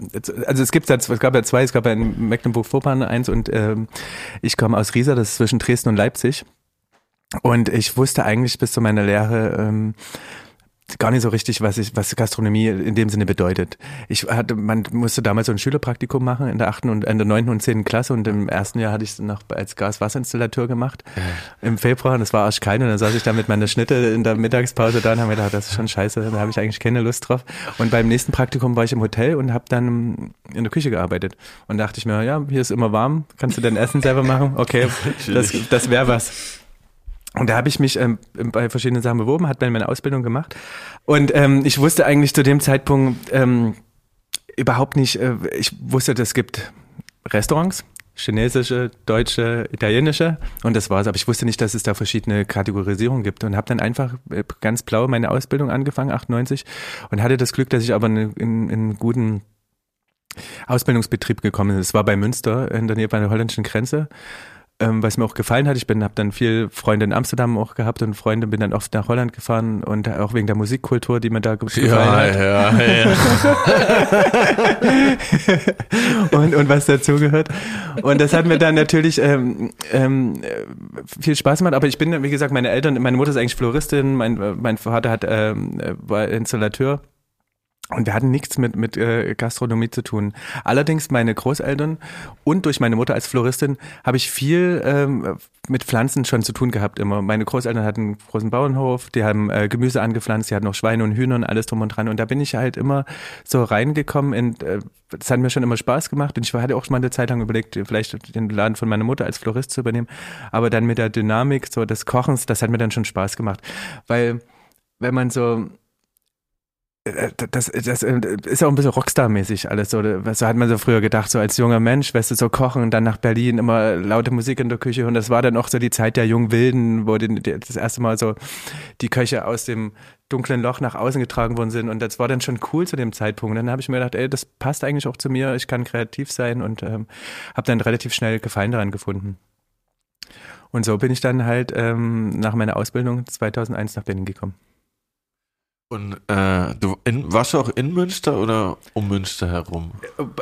S3: also es gibt ja, es gab ja zwei, es gab ja in Mecklenburg-Vorpommern eins und ähm, ich komme aus Riesa, das ist zwischen Dresden und Leipzig. Und ich wusste eigentlich bis zu meiner Lehre ähm, gar nicht so richtig, was ich, was Gastronomie in dem Sinne bedeutet. Ich hatte, man musste damals so ein Schülerpraktikum machen in der achten und in der neunten und zehnten Klasse und im ersten Jahr hatte ich es noch als Gaswasserinstallateur gemacht im Februar und es war arschkalt und dann saß ich da mit meiner Schnitte in der Mittagspause da und habe mir gedacht, das ist schon scheiße, da habe ich eigentlich keine Lust drauf. Und beim nächsten Praktikum war ich im Hotel und habe dann in der Küche gearbeitet und dachte ich mir, ja, hier ist immer warm, kannst du dein Essen selber machen? Okay, [laughs] das, das wäre was. Und da habe ich mich ähm, bei verschiedenen Sachen beworben, hat meine Ausbildung gemacht. Und ähm, ich wusste eigentlich zu dem Zeitpunkt ähm, überhaupt nicht, äh, ich wusste, es gibt Restaurants, chinesische, deutsche, italienische und das war's. Aber ich wusste nicht, dass es da verschiedene Kategorisierungen gibt und habe dann einfach äh, ganz blau meine Ausbildung angefangen, 98 und hatte das Glück, dass ich aber in, in, in einen guten Ausbildungsbetrieb gekommen bin. Das war bei Münster in der Nähe bei der holländischen Grenze ähm, was mir auch gefallen hat. Ich bin, habe dann viel Freunde in Amsterdam auch gehabt und Freunde bin dann oft nach Holland gefahren und auch wegen der Musikkultur, die mir da gefallen hat.
S1: ja, ja. [laughs]
S3: und, und was dazugehört. Und das hat mir dann natürlich ähm, ähm, viel Spaß gemacht. Aber ich bin, wie gesagt, meine Eltern, meine Mutter ist eigentlich Floristin, mein, mein Vater hat, ähm, war Installateur. Und wir hatten nichts mit, mit äh, Gastronomie zu tun. Allerdings meine Großeltern und durch meine Mutter als Floristin habe ich viel ähm, mit Pflanzen schon zu tun gehabt immer. Meine Großeltern hatten einen großen Bauernhof, die haben äh, Gemüse angepflanzt, die hatten noch Schweine und Hühner und alles drum und dran. Und da bin ich halt immer so reingekommen. In, äh, das hat mir schon immer Spaß gemacht. Und ich hatte auch schon mal eine Zeit lang überlegt, vielleicht den Laden von meiner Mutter als Florist zu übernehmen. Aber dann mit der Dynamik so des Kochens, das hat mir dann schon Spaß gemacht. Weil wenn man so das, das ist auch ein bisschen Rockstar-mäßig alles so. So hat man so früher gedacht, so als junger Mensch, weißt du, so kochen und dann nach Berlin immer laute Musik in der Küche. Und das war dann auch so die Zeit der jungen Wilden, wo das erste Mal so die Köche aus dem dunklen Loch nach außen getragen worden sind. Und das war dann schon cool zu dem Zeitpunkt. Und dann habe ich mir gedacht, ey, das passt eigentlich auch zu mir. Ich kann kreativ sein und ähm, habe dann relativ schnell Gefallen daran gefunden. Und so bin ich dann halt ähm, nach meiner Ausbildung 2001 nach Berlin gekommen.
S1: Und äh, du in, warst du auch in Münster oder um Münster herum?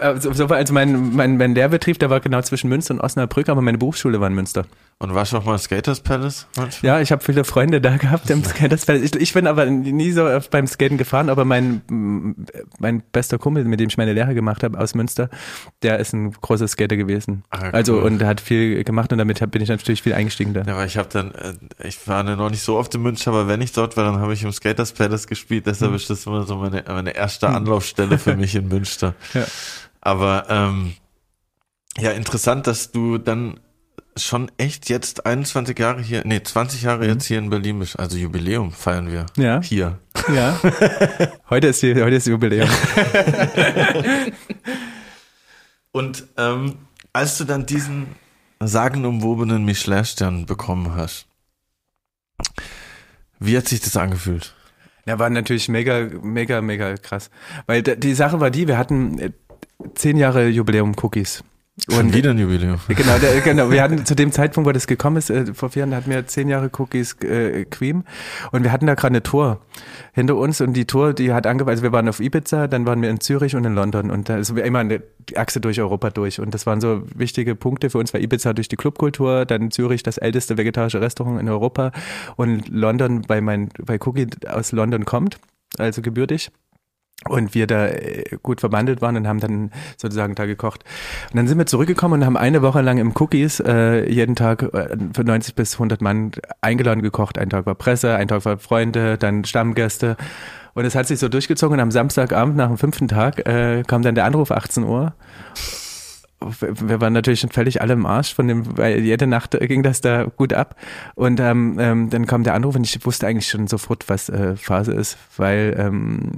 S3: Also, also mein, mein, mein Lehrbetrieb, der war genau zwischen Münster und Osnabrück, aber meine Berufsschule war in Münster.
S1: Und warst du auch mal im Skaters Palace? Manchmal?
S3: Ja, ich habe viele Freunde da gehabt im [laughs] Skaters Palace. Ich, ich bin aber nie so beim Skaten gefahren, aber mein, mein bester Kumpel, mit dem ich meine Lehre gemacht habe aus Münster, der ist ein großer Skater gewesen.
S1: Ah, cool.
S3: Also und hat viel gemacht und damit hab, bin ich natürlich viel eingestiegen da.
S1: Ja, aber ich habe dann, äh, ich war noch nicht so oft in Münster, aber wenn ich dort war, dann habe ich im Skaters Palace gespielt. Deshalb ist das immer so meine, meine erste Anlaufstelle für [laughs] mich in Münster.
S3: Ja.
S1: Aber ähm, ja, interessant, dass du dann schon echt jetzt 21 Jahre hier, nee, 20 Jahre jetzt hier in Berlin bist. Also Jubiläum feiern wir.
S3: Ja.
S1: Hier.
S3: Ja. [laughs] heute ist heute ist Jubiläum. [laughs]
S1: Und ähm, als du dann diesen sagenumwobenen Michelin-Stern bekommen hast, wie hat sich das angefühlt?
S3: Ja, war natürlich mega, mega, mega krass. Weil die Sache war die, wir hatten, äh, zehn Jahre Jubiläum Cookies.
S1: Schon wieder ein Jubiläum. [laughs]
S3: Genau, der, genau. Wir hatten zu dem Zeitpunkt, wo das gekommen ist, äh, vor vier Jahren hatten wir zehn Jahre Cookies äh, Cream. Und wir hatten da gerade eine Tour hinter uns. Und die Tour, die hat angefangen, also wir waren auf Ibiza, dann waren wir in Zürich und in London. Und da ist immer eine Achse durch Europa durch. Und das waren so wichtige Punkte für uns, war Ibiza durch die Clubkultur, dann Zürich das älteste vegetarische Restaurant in Europa und London, weil mein, weil Cookie aus London kommt, also gebürtig und wir da äh, gut verwandelt waren und haben dann sozusagen da gekocht. Und dann sind wir zurückgekommen und haben eine Woche lang im Cookies äh, jeden Tag äh, für 90 bis 100 Mann eingeladen gekocht. Ein Tag war Presse, ein Tag war Freunde, dann Stammgäste. Und es hat sich so durchgezogen und am Samstagabend nach dem fünften Tag äh, kam dann der Anruf 18 Uhr wir waren natürlich schon völlig alle im Arsch von dem, weil jede Nacht ging das da gut ab. Und ähm, ähm, dann kam der Anruf und ich wusste eigentlich schon sofort, was äh, Phase ist, weil ähm,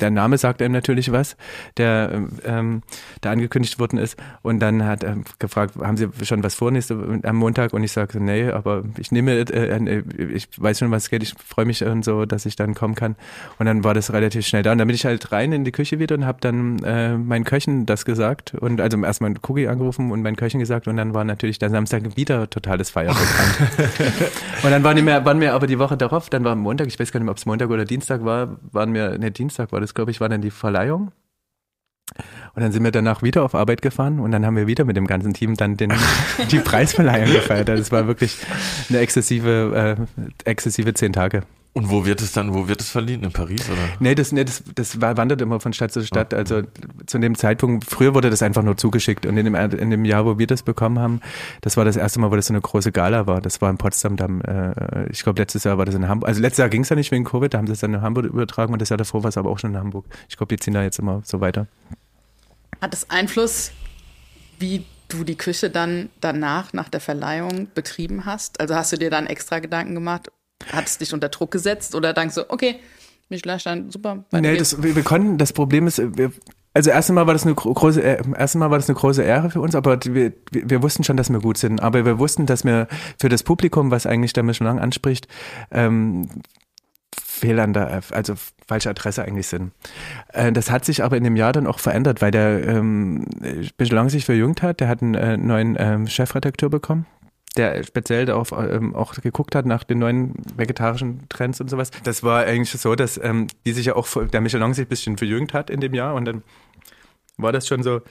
S3: der Name sagt einem natürlich was, der, ähm, der angekündigt worden ist. Und dann hat er gefragt, haben Sie schon was vor nächste, am Montag? Und ich sagte, nee, aber ich nehme, äh, ich weiß schon, was geht, ich freue mich und so, dass ich dann kommen kann. Und dann war das relativ schnell da. Und dann bin ich halt rein in die Küche wieder und habe dann äh, meinen Köchen das gesagt. Und also erstmal Cookie angerufen und meinen Köchen gesagt. Und dann war natürlich der Samstag wieder totales Feuerwerk. [laughs] und dann waren wir, waren wir aber die Woche darauf, dann war Montag, ich weiß gar nicht mehr, ob es Montag oder Dienstag war, waren wir, ne, Dienstag war das das, glaube ich, war dann die Verleihung. Und dann sind wir danach wieder auf Arbeit gefahren und dann haben wir wieder mit dem ganzen Team dann den, die [laughs] Preisverleihung gefeiert. Das also war wirklich eine exzessive, äh, exzessive zehn Tage.
S1: Und wo wird es dann, wo wird es verliehen? In Paris oder?
S3: Nee, das, nee, das, das wandert immer von Stadt zu Stadt. Also zu dem Zeitpunkt, früher wurde das einfach nur zugeschickt. Und in dem, in dem Jahr, wo wir das bekommen haben, das war das erste Mal, wo das so eine große Gala war. Das war in Potsdam. Dann, äh, ich glaube, letztes Jahr war das in Hamburg. Also letztes Jahr ging es ja nicht wegen Covid, da haben sie es dann in Hamburg übertragen und das Jahr davor war es aber auch schon in Hamburg. Ich glaube, die ziehen da jetzt immer so weiter.
S2: Hat es Einfluss, wie du die Küche dann danach, nach der Verleihung betrieben hast? Also hast du dir dann extra Gedanken gemacht, hat es dich unter Druck gesetzt oder denkst du, okay, Michelin-Stein, super.
S3: Nee, das, wir, wir, konnten, das Problem ist, wir, also erst einmal war das eine große, äh, erst einmal war das eine große Ehre für uns, aber wir, wir wussten schon, dass wir gut sind. Aber wir wussten, dass wir für das Publikum, was eigentlich der Michelin anspricht, ähm, fehl an der, also falsche Adresse eigentlich sind. Äh, das hat sich aber in dem Jahr dann auch verändert, weil der ähm, Michelin sich verjüngt hat. Der hat einen äh, neuen ähm, Chefredakteur bekommen, der speziell darauf ähm, auch geguckt hat nach den neuen vegetarischen Trends und sowas. Das war eigentlich so, dass ähm, die sich ja auch, der Michelin sich ein bisschen verjüngt hat in dem Jahr und dann war das schon so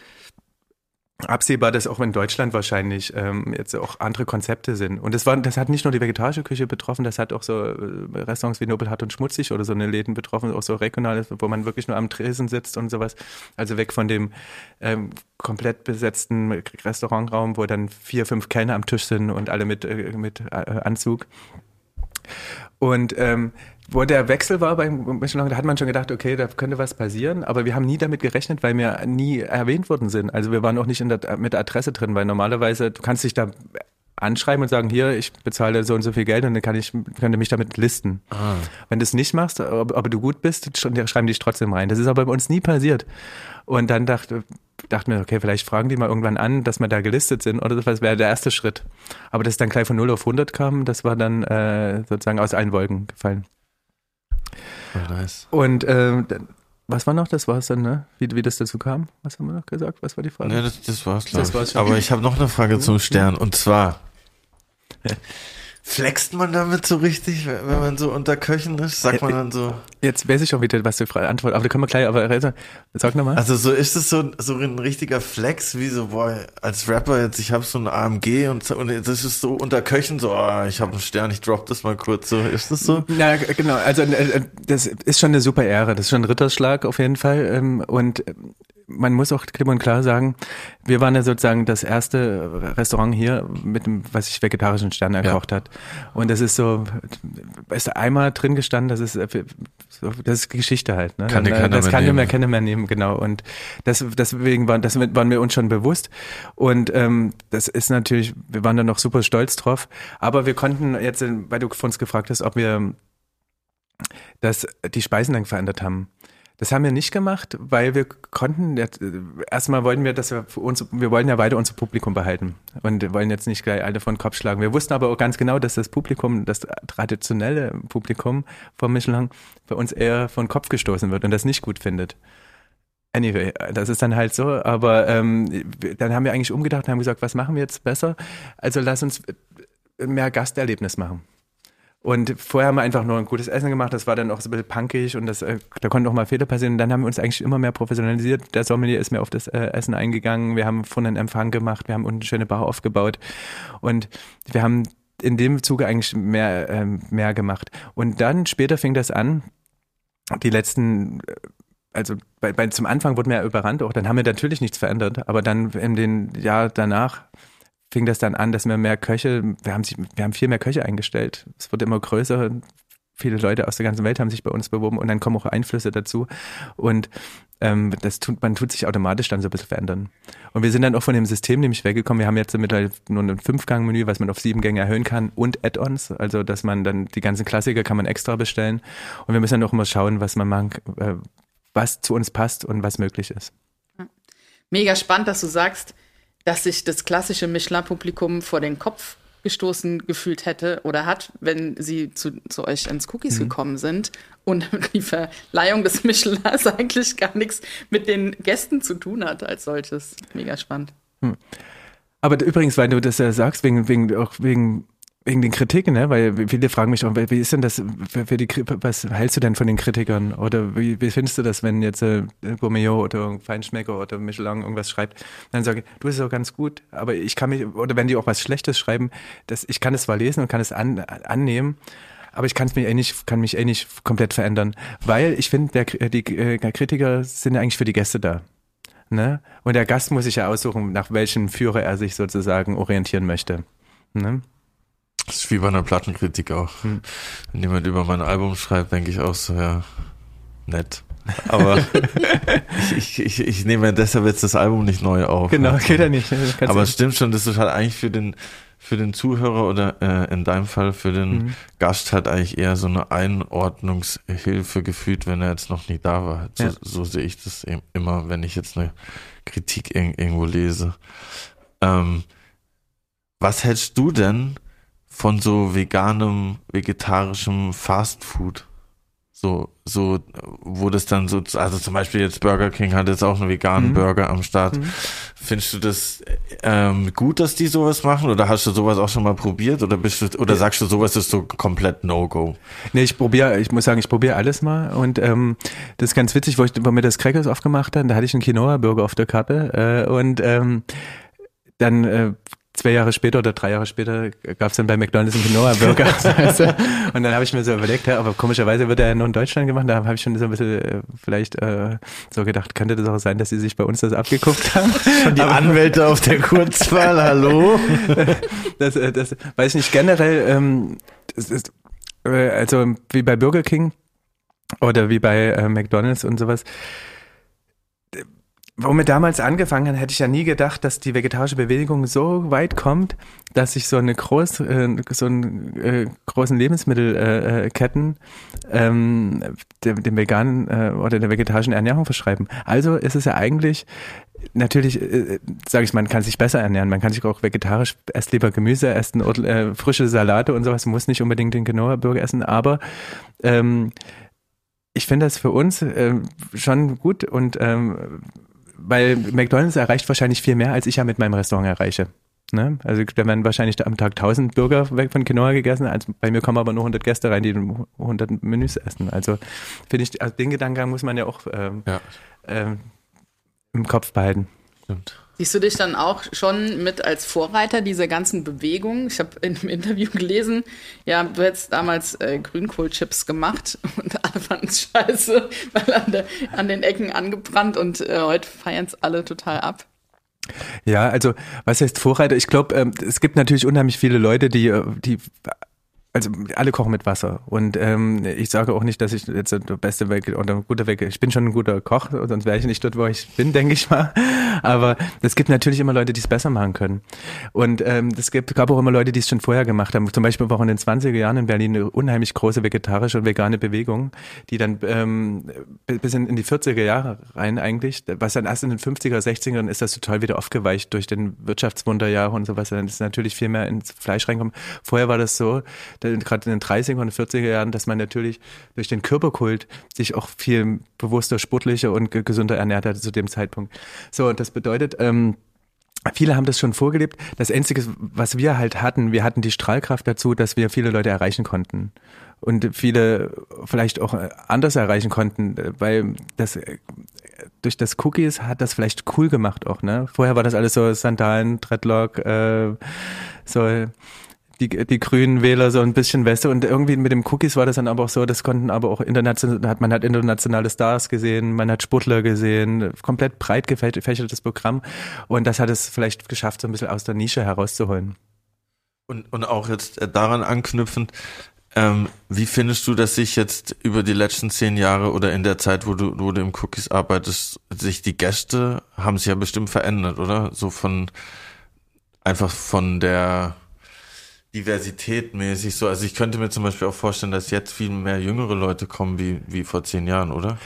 S3: absehbar, dass auch in Deutschland wahrscheinlich ähm, jetzt auch andere Konzepte sind. Und das war, das hat nicht nur die vegetarische Küche betroffen, das hat auch so äh, Restaurants wie Nobelhart und Schmutzig oder so eine Läden betroffen, auch so regional, wo man wirklich nur am Tresen sitzt und sowas. Also weg von dem ähm, komplett besetzten Restaurantraum, wo dann vier, fünf Kellner am Tisch sind und alle mit, äh, mit äh, Anzug. Und ähm, wo der Wechsel war beim Michelin, da hat man schon gedacht, okay, da könnte was passieren, aber wir haben nie damit gerechnet, weil wir nie erwähnt worden sind. Also wir waren auch nicht in der, mit der Adresse drin, weil normalerweise, du kannst dich da anschreiben und sagen, hier, ich bezahle so und so viel Geld und dann kann ich, könnte mich damit listen. Ah. Wenn du es nicht machst, aber du gut bist, schreiben die dich trotzdem rein. Das ist aber bei uns nie passiert. Und dann dachte, dachten wir, okay, vielleicht fragen die mal irgendwann an, dass wir da gelistet sind oder das wäre der erste Schritt. Aber dass dann gleich von 0 auf 100 kam, das war dann äh, sozusagen aus allen Wolken gefallen. Oh, nice. Und äh, was war noch? Das war es dann, ne? Wie, wie das dazu kam? Was haben wir noch gesagt? Was war die Frage?
S1: Ja, das, das war's, glaube ich. Aber ich habe noch eine Frage zum Stern. Und zwar, Flext man damit so richtig, wenn man so unter Köchen ist? Sagt man dann so.
S3: Jetzt weiß ich schon wieder, was du antwortest, aber da können wir gleich, aber sag nochmal.
S1: Also so ist es so, so ein richtiger Flex, wie so, boah, als Rapper jetzt, ich habe so ein AMG und, und das ist so unter Köchen so, oh, ich habe einen Stern, ich drop das mal kurz, so, ist das so?
S3: Na, genau, also äh, das ist schon eine super Ehre, das ist schon ein Ritterschlag auf jeden Fall ähm, und man muss auch klipp und klar sagen, wir waren ja sozusagen das erste Restaurant hier mit dem, was sich vegetarischen Stern erkocht ja. hat. Und das ist so, ist einmal drin gestanden, das ist, das ist Geschichte halt. Ne?
S1: Kann
S3: Dann, das
S1: kann
S3: mehr, keiner mehr nehmen, genau. Und das, deswegen waren, das waren wir uns schon bewusst. Und ähm, das ist natürlich, wir waren da noch super stolz drauf. Aber wir konnten jetzt, weil du von uns gefragt hast, ob wir das, die Speisen dann verändert haben. Das haben wir nicht gemacht, weil wir konnten, erstmal wollten wir, dass wir uns, wir wollen ja weiter unser Publikum behalten und wollen jetzt nicht gleich alle von Kopf schlagen. Wir wussten aber auch ganz genau, dass das Publikum, das traditionelle Publikum vom Michelin bei uns eher von Kopf gestoßen wird und das nicht gut findet. Anyway, das ist dann halt so, aber ähm, dann haben wir eigentlich umgedacht und haben gesagt, was machen wir jetzt besser? Also lass uns mehr Gasterlebnis machen. Und vorher haben wir einfach nur ein gutes Essen gemacht, das war dann auch so ein bisschen punkig und das, äh, da konnten auch mal Fehler passieren. Und dann haben wir uns eigentlich immer mehr professionalisiert. Der Sommelier ist mehr auf das äh, Essen eingegangen, wir haben von einen Empfang gemacht, wir haben unten eine schöne Bar aufgebaut. Und wir haben in dem Zuge eigentlich mehr, ähm, mehr gemacht. Und dann später fing das an, die letzten also bei, bei, zum Anfang wurde mir ja überrannt auch, dann haben wir natürlich nichts verändert, aber dann in den Jahr danach fing das dann an, dass wir mehr Köche, wir haben, sich, wir haben viel mehr Köche eingestellt. Es wurde immer größer. Viele Leute aus der ganzen Welt haben sich bei uns beworben und dann kommen auch Einflüsse dazu. Und ähm, das tut, man tut sich automatisch dann so ein bisschen verändern. Und wir sind dann auch von dem System nämlich weggekommen. Wir haben jetzt mittlerweile nur ein Fünf-Gang-Menü, was man auf sieben Gänge erhöhen kann und Add-ons. Also, dass man dann die ganzen Klassiker kann man extra bestellen. Und wir müssen dann auch immer schauen, was man mag, äh, was zu uns passt und was möglich ist.
S2: Mega spannend, dass du sagst, dass sich das klassische Michelin-Publikum vor den Kopf gestoßen gefühlt hätte oder hat, wenn sie zu, zu euch ins Cookies mhm. gekommen sind und [laughs] die Verleihung des Michelins eigentlich gar nichts mit den Gästen zu tun hat als solches. Mega spannend. Hm.
S3: Aber übrigens, weil du das ja sagst, wegen, wegen, auch wegen wegen den Kritiken, ne? Weil viele fragen mich auch, wie ist denn das, für die, was hältst du denn von den Kritikern? Oder wie, wie findest du das, wenn jetzt äh, Gourmillot oder Feinschmecker oder Michelin irgendwas schreibt? Dann sage ich, du bist auch ganz gut, aber ich kann mich, oder wenn die auch was Schlechtes schreiben, das, ich kann es zwar lesen und kann es an, annehmen, aber ich kann es mich eh nicht, kann mich eh nicht komplett verändern, weil ich finde, die äh, Kritiker sind ja eigentlich für die Gäste da. Ne? Und der Gast muss sich ja aussuchen, nach welchem Führer er sich sozusagen orientieren möchte. Ne?
S1: Das ist wie bei einer Plattenkritik auch. Hm. Wenn jemand über mein Album schreibt, denke ich auch so, ja, nett. Aber [laughs] ich, ich, ich, nehme deshalb jetzt das Album nicht neu auf.
S3: Genau, also. geht ja nicht.
S1: Aber es stimmt schon, das ist halt eigentlich für den, für den Zuhörer oder äh, in deinem Fall für den mhm. Gast halt eigentlich eher so eine Einordnungshilfe gefühlt, wenn er jetzt noch nie da war. So, ja. so sehe ich das immer, wenn ich jetzt eine Kritik irgendwo lese. Ähm, was hältst du denn von so veganem, vegetarischem Fastfood. So, so, wo das dann so, also zum Beispiel jetzt Burger King hat jetzt auch einen veganen mhm. Burger am Start. Mhm. Findest du das ähm, gut, dass die sowas machen? Oder hast du sowas auch schon mal probiert? Oder bist du, oder ja. sagst du, sowas ist so komplett No-Go?
S3: Nee, ich probiere, ich muss sagen, ich probiere alles mal. Und ähm, das ist ganz witzig, wo ich wo mir das Crackers aufgemacht habe, da hatte ich einen Quinoa-Burger auf der Karte. Äh, und ähm, dann äh, zwei Jahre später oder drei Jahre später gab es dann bei McDonalds einen Quinoa-Burger. [laughs] und dann habe ich mir so überlegt, ja, aber komischerweise wird er ja nur in Deutschland gemacht. Da habe ich schon so ein bisschen äh, vielleicht äh, so gedacht, könnte das auch sein, dass sie sich bei uns das abgeguckt haben. [laughs]
S1: Schon die aber, Anwälte auf der Kurzwahl, hallo? [laughs]
S3: das, äh, das weiß ich nicht. Generell, ähm, das ist, äh, also wie bei Burger King oder wie bei äh, McDonalds und sowas, Warum wir damals angefangen haben, hätte ich ja nie gedacht, dass die vegetarische Bewegung so weit kommt, dass sich so eine groß, äh, so einen äh, großen Lebensmittelketten äh, ähm, dem, veganen äh, oder der vegetarischen Ernährung verschreiben. Also ist es ja eigentlich natürlich, äh, sage ich, man kann sich besser ernähren. Man kann sich auch vegetarisch, esst lieber Gemüse, essen äh, frische Salate und sowas. Muss nicht unbedingt den Quinoa-Burger essen, aber ähm, ich finde das für uns äh, schon gut und ähm, weil McDonalds erreicht wahrscheinlich viel mehr, als ich ja mit meinem Restaurant erreiche. Ne? Also da werden wahrscheinlich am Tag 1000 Bürger weg von Quinoa gegessen. Also bei mir kommen aber nur 100 Gäste rein, die 100 Menüs essen. Also finde ich, also den Gedanken muss man ja auch ähm, ja. Ähm, im Kopf behalten.
S2: Stimmt. Siehst du dich dann auch schon mit als Vorreiter dieser ganzen Bewegung? Ich habe in einem Interview [laughs] gelesen, ja, du hättest damals äh, Grünkohlchips gemacht [laughs] und alle fanden es scheiße, [laughs] weil an, der, an, den Ecken angebrannt und äh, heute feiern es alle total ab.
S3: Ja, also was heißt Vorreiter? Ich glaube, ähm, es gibt natürlich unheimlich viele Leute, die, äh, die also alle kochen mit Wasser. Und ähm, ich sage auch nicht, dass ich jetzt der beste Weg oder ein guter Weg. Ich bin schon ein guter Koch, sonst wäre ich nicht dort, wo ich bin, denke ich mal. Aber es gibt natürlich immer Leute, die es besser machen können. Und ähm, es gibt, gab auch immer Leute, die es schon vorher gemacht haben. Zum Beispiel war auch in den 20er Jahren in Berlin eine unheimlich große vegetarische und vegane Bewegung, die dann ähm, bis in, in die 40er Jahre rein eigentlich, was dann erst in den 50er, 60ern ist das total wieder aufgeweicht durch den Wirtschaftswunderjahre und sowas. Dann ist natürlich viel mehr ins Fleisch reinkommen. Vorher war das so, gerade in den 30er und 40er Jahren, dass man natürlich durch den Körperkult sich auch viel bewusster, sportlicher und gesünder ernährt hat zu dem Zeitpunkt. So, und das bedeutet, ähm, Viele haben das schon vorgelebt. Das Einzige, was wir halt hatten, wir hatten die Strahlkraft dazu, dass wir viele Leute erreichen konnten. Und viele vielleicht auch anders erreichen konnten, weil das durch das Cookies hat das vielleicht cool gemacht auch, ne? Vorher war das alles so Sandalen, Dreadlock, äh, so die, die grünen Wähler so ein bisschen Weste und irgendwie mit dem Cookies war das dann aber auch so, das konnten aber auch international, hat man hat internationale Stars gesehen, man hat Sportler gesehen, komplett breit gefächertes Programm und das hat es vielleicht geschafft, so ein bisschen aus der Nische herauszuholen.
S1: Und, und auch jetzt äh, daran anknüpfend, ähm, wie findest du, dass sich jetzt über die letzten zehn Jahre oder in der Zeit, wo du, wo du im Cookies arbeitest, sich die Gäste haben sich ja bestimmt verändert, oder? So von einfach von der Diversität mäßig so. Also ich könnte mir zum Beispiel auch vorstellen, dass jetzt viel mehr jüngere Leute kommen wie, wie vor zehn Jahren, oder?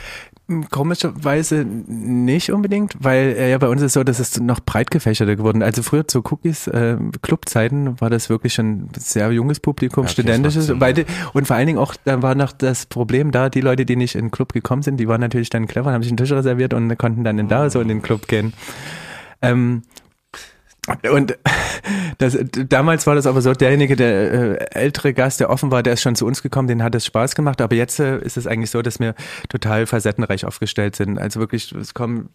S3: Komischerweise nicht unbedingt, weil äh, ja bei uns ist so, dass es noch breit gefächerter geworden. Also früher zu Cookies äh, Clubzeiten war das wirklich schon sehr junges Publikum, ja, studentisches, weil, und vor allen Dingen auch da war noch das Problem da, die Leute, die nicht in den Club gekommen sind, die waren natürlich dann clever, haben sich einen Tisch reserviert und konnten dann in da so in den Club gehen. Ähm, und [laughs] das, damals war das aber so, derjenige, der äh, ältere Gast, der offen war, der ist schon zu uns gekommen, den hat es Spaß gemacht. Aber jetzt äh, ist es eigentlich so, dass wir total facettenreich aufgestellt sind. Also wirklich, es kommen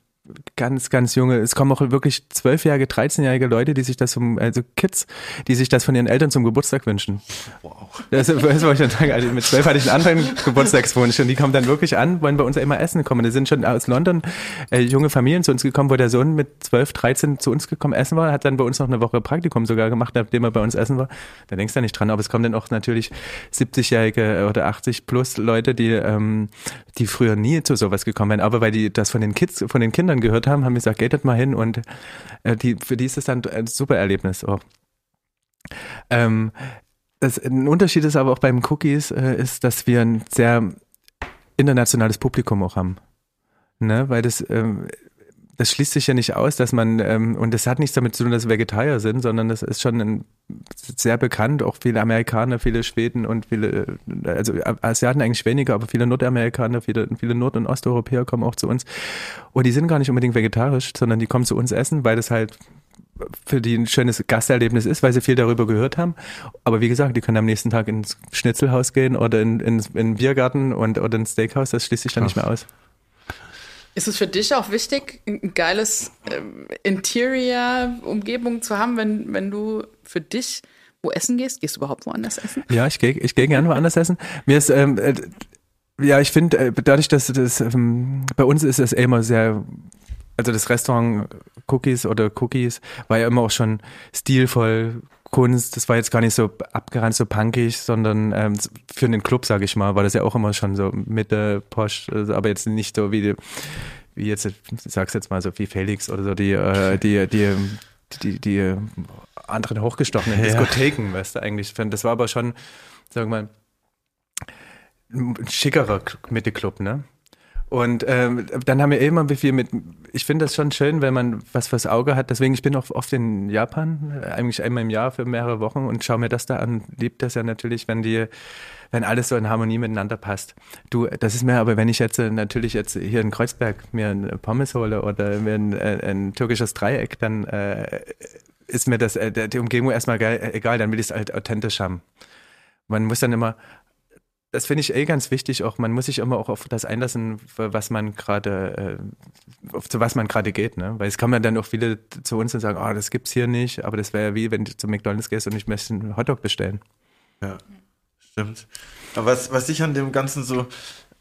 S3: ganz, ganz junge, es kommen auch wirklich zwölfjährige, 13-jährige Leute, die sich das zum, also Kids, die sich das von ihren Eltern zum Geburtstag wünschen. Wow. Das, das wollte ich dann sagen. Also mit zwölf hatte ich einen anderen Geburtstagswunsch und die kommen dann wirklich an, wollen bei uns immer essen kommen. Da sind schon aus London äh, junge Familien zu uns gekommen, wo der Sohn mit zwölf, dreizehn zu uns gekommen essen war, hat dann bei uns noch eine Woche Praktikum sogar gemacht, nachdem er bei uns essen war. Da denkst du ja nicht dran, aber es kommen dann auch natürlich 70-jährige oder 80 plus Leute, die, ähm, die früher nie zu sowas gekommen wären, aber weil die das von den Kids, von den Kindern gehört haben, haben gesagt, geht das mal hin und äh, die, für die ist es dann ein super Erlebnis auch. Ähm, das, ein Unterschied ist aber auch beim Cookies, äh, ist, dass wir ein sehr internationales Publikum auch haben. Ne? Weil das ähm, das schließt sich ja nicht aus, dass man, ähm, und das hat nichts damit zu tun, dass Vegetarier sind, sondern das ist schon ein, sehr bekannt, auch viele Amerikaner, viele Schweden und viele, also Asiaten eigentlich weniger, aber viele Nordamerikaner, viele, viele Nord- und Osteuropäer kommen auch zu uns. Und die sind gar nicht unbedingt vegetarisch, sondern die kommen zu uns essen, weil das halt für die ein schönes Gasterlebnis ist, weil sie viel darüber gehört haben. Aber wie gesagt, die können am nächsten Tag ins Schnitzelhaus gehen oder in, in, in den Biergarten und, oder ins Steakhouse, das schließt sich dann Ach. nicht mehr aus.
S2: Ist es für dich auch wichtig, ein geiles ähm, Interior-Umgebung zu haben, wenn, wenn du für dich wo essen gehst? Gehst du überhaupt woanders essen?
S3: Ja, ich gehe ich geh gerne woanders essen. Mir ist, ähm, äh, ja, ich finde, äh, dadurch, dass das, ähm, bei uns ist es immer sehr, also das Restaurant Cookies oder Cookies war ja immer auch schon stilvoll, Kunst, das war jetzt gar nicht so abgerannt, so punkig, sondern ähm, für den Club, sage ich mal, war das ja auch immer schon so Mitte, Posch, also, aber jetzt nicht so wie, wie jetzt, sag's jetzt mal so wie Felix oder so, die, äh, die, die, die, die anderen hochgestochenen ja. Diskotheken, weißt du, eigentlich. Das war aber schon, sagen wir mal, ein schickerer Mitte-Club, ne? Und ähm, dann haben wir immer viel mit, ich finde das schon schön, wenn man was fürs Auge hat. Deswegen, ich bin auch oft in Japan, eigentlich einmal im Jahr für mehrere Wochen und schaue mir das da an. Liebt das ja natürlich, wenn die, wenn alles so in Harmonie miteinander passt. Du, das ist mir aber, wenn ich jetzt äh, natürlich jetzt hier in Kreuzberg mir ein Pommes hole oder mir ein, äh, ein türkisches Dreieck, dann äh, ist mir das, äh, die Umgebung erstmal geil, egal, dann will ich es halt authentisch haben. Man muss dann immer das finde ich eh ganz wichtig. Auch man muss sich immer auch auf das einlassen, was man gerade, äh, zu was man gerade geht, ne? Weil es kommen dann auch viele zu uns und sagen, oh, das gibt's hier nicht. Aber das wäre ja wie, wenn du zu McDonald's gehst und ich möchte einen Hotdog bestellen.
S1: Ja, stimmt. Aber was, was ich an dem Ganzen so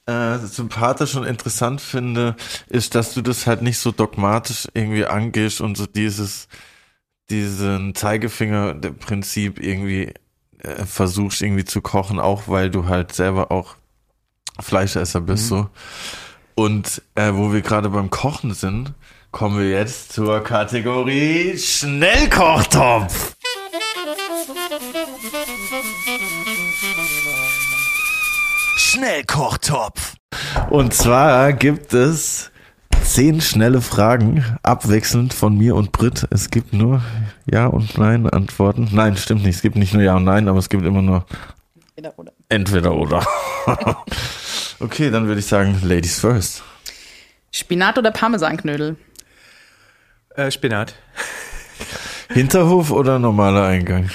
S1: äh, sympathisch und interessant finde, ist, dass du das halt nicht so dogmatisch irgendwie angehst und so dieses, diesen Zeigefinger-Prinzip irgendwie äh, versuchst irgendwie zu kochen, auch weil du halt selber auch Fleischesser bist mhm. so. Und äh, wo wir gerade beim Kochen sind, kommen wir jetzt zur Kategorie Schnellkochtopf. Schnellkochtopf. Und zwar gibt es zehn schnelle Fragen, abwechselnd von mir und Brit. Es gibt nur Ja und Nein Antworten. Nein, stimmt nicht. Es gibt nicht nur Ja und Nein, aber es gibt immer nur
S2: Entweder oder.
S1: Entweder oder. [laughs] okay, dann würde ich sagen, Ladies first.
S2: Spinat oder Parmesanknödel?
S3: Äh, Spinat.
S1: Hinterhof oder normaler Eingang?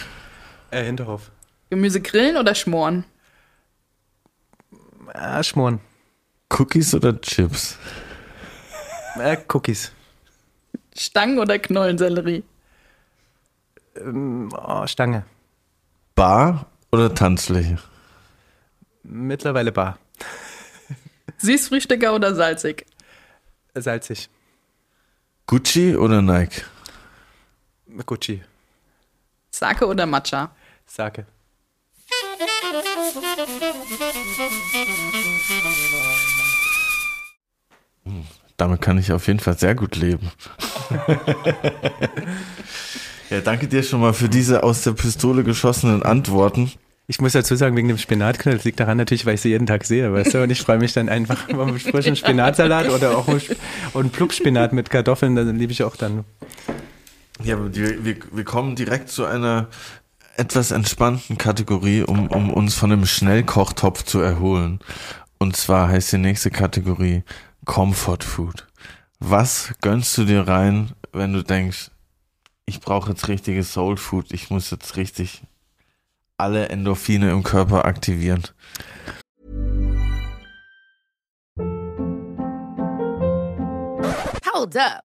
S3: Äh, Hinterhof.
S2: Gemüse grillen oder schmoren?
S3: Äh, Schmoren.
S1: Cookies oder Chips?
S3: Äh, Cookies.
S2: Stangen oder Knollensellerie?
S3: Oh, Stange.
S1: Bar oder Tanzfläche?
S3: Mittlerweile bar.
S2: Süßfrühstücker oder salzig?
S3: Salzig.
S1: Gucci oder Nike?
S3: Gucci.
S2: Sake oder Matcha?
S3: Sake.
S1: Damit kann ich auf jeden Fall sehr gut leben. [laughs] ja, danke dir schon mal für diese aus der Pistole geschossenen Antworten.
S3: Ich muss dazu sagen, wegen dem Spinatknödel, das liegt daran natürlich, weil ich sie jeden Tag sehe, weißt du? Und ich freue mich dann einfach [laughs] über einen frischen Spinatsalat oder auch einen Sp- und einen Pluckspinat mit Kartoffeln, dann liebe ich auch dann.
S1: Ja, wir, wir, wir kommen direkt zu einer etwas entspannten Kategorie, um, um uns von dem Schnellkochtopf zu erholen. Und zwar heißt die nächste Kategorie Comfort Food. Was gönnst du dir rein, wenn du denkst, ich brauche jetzt richtiges Soul Food, ich muss jetzt richtig alle Endorphine im Körper aktivieren?
S4: Hold up.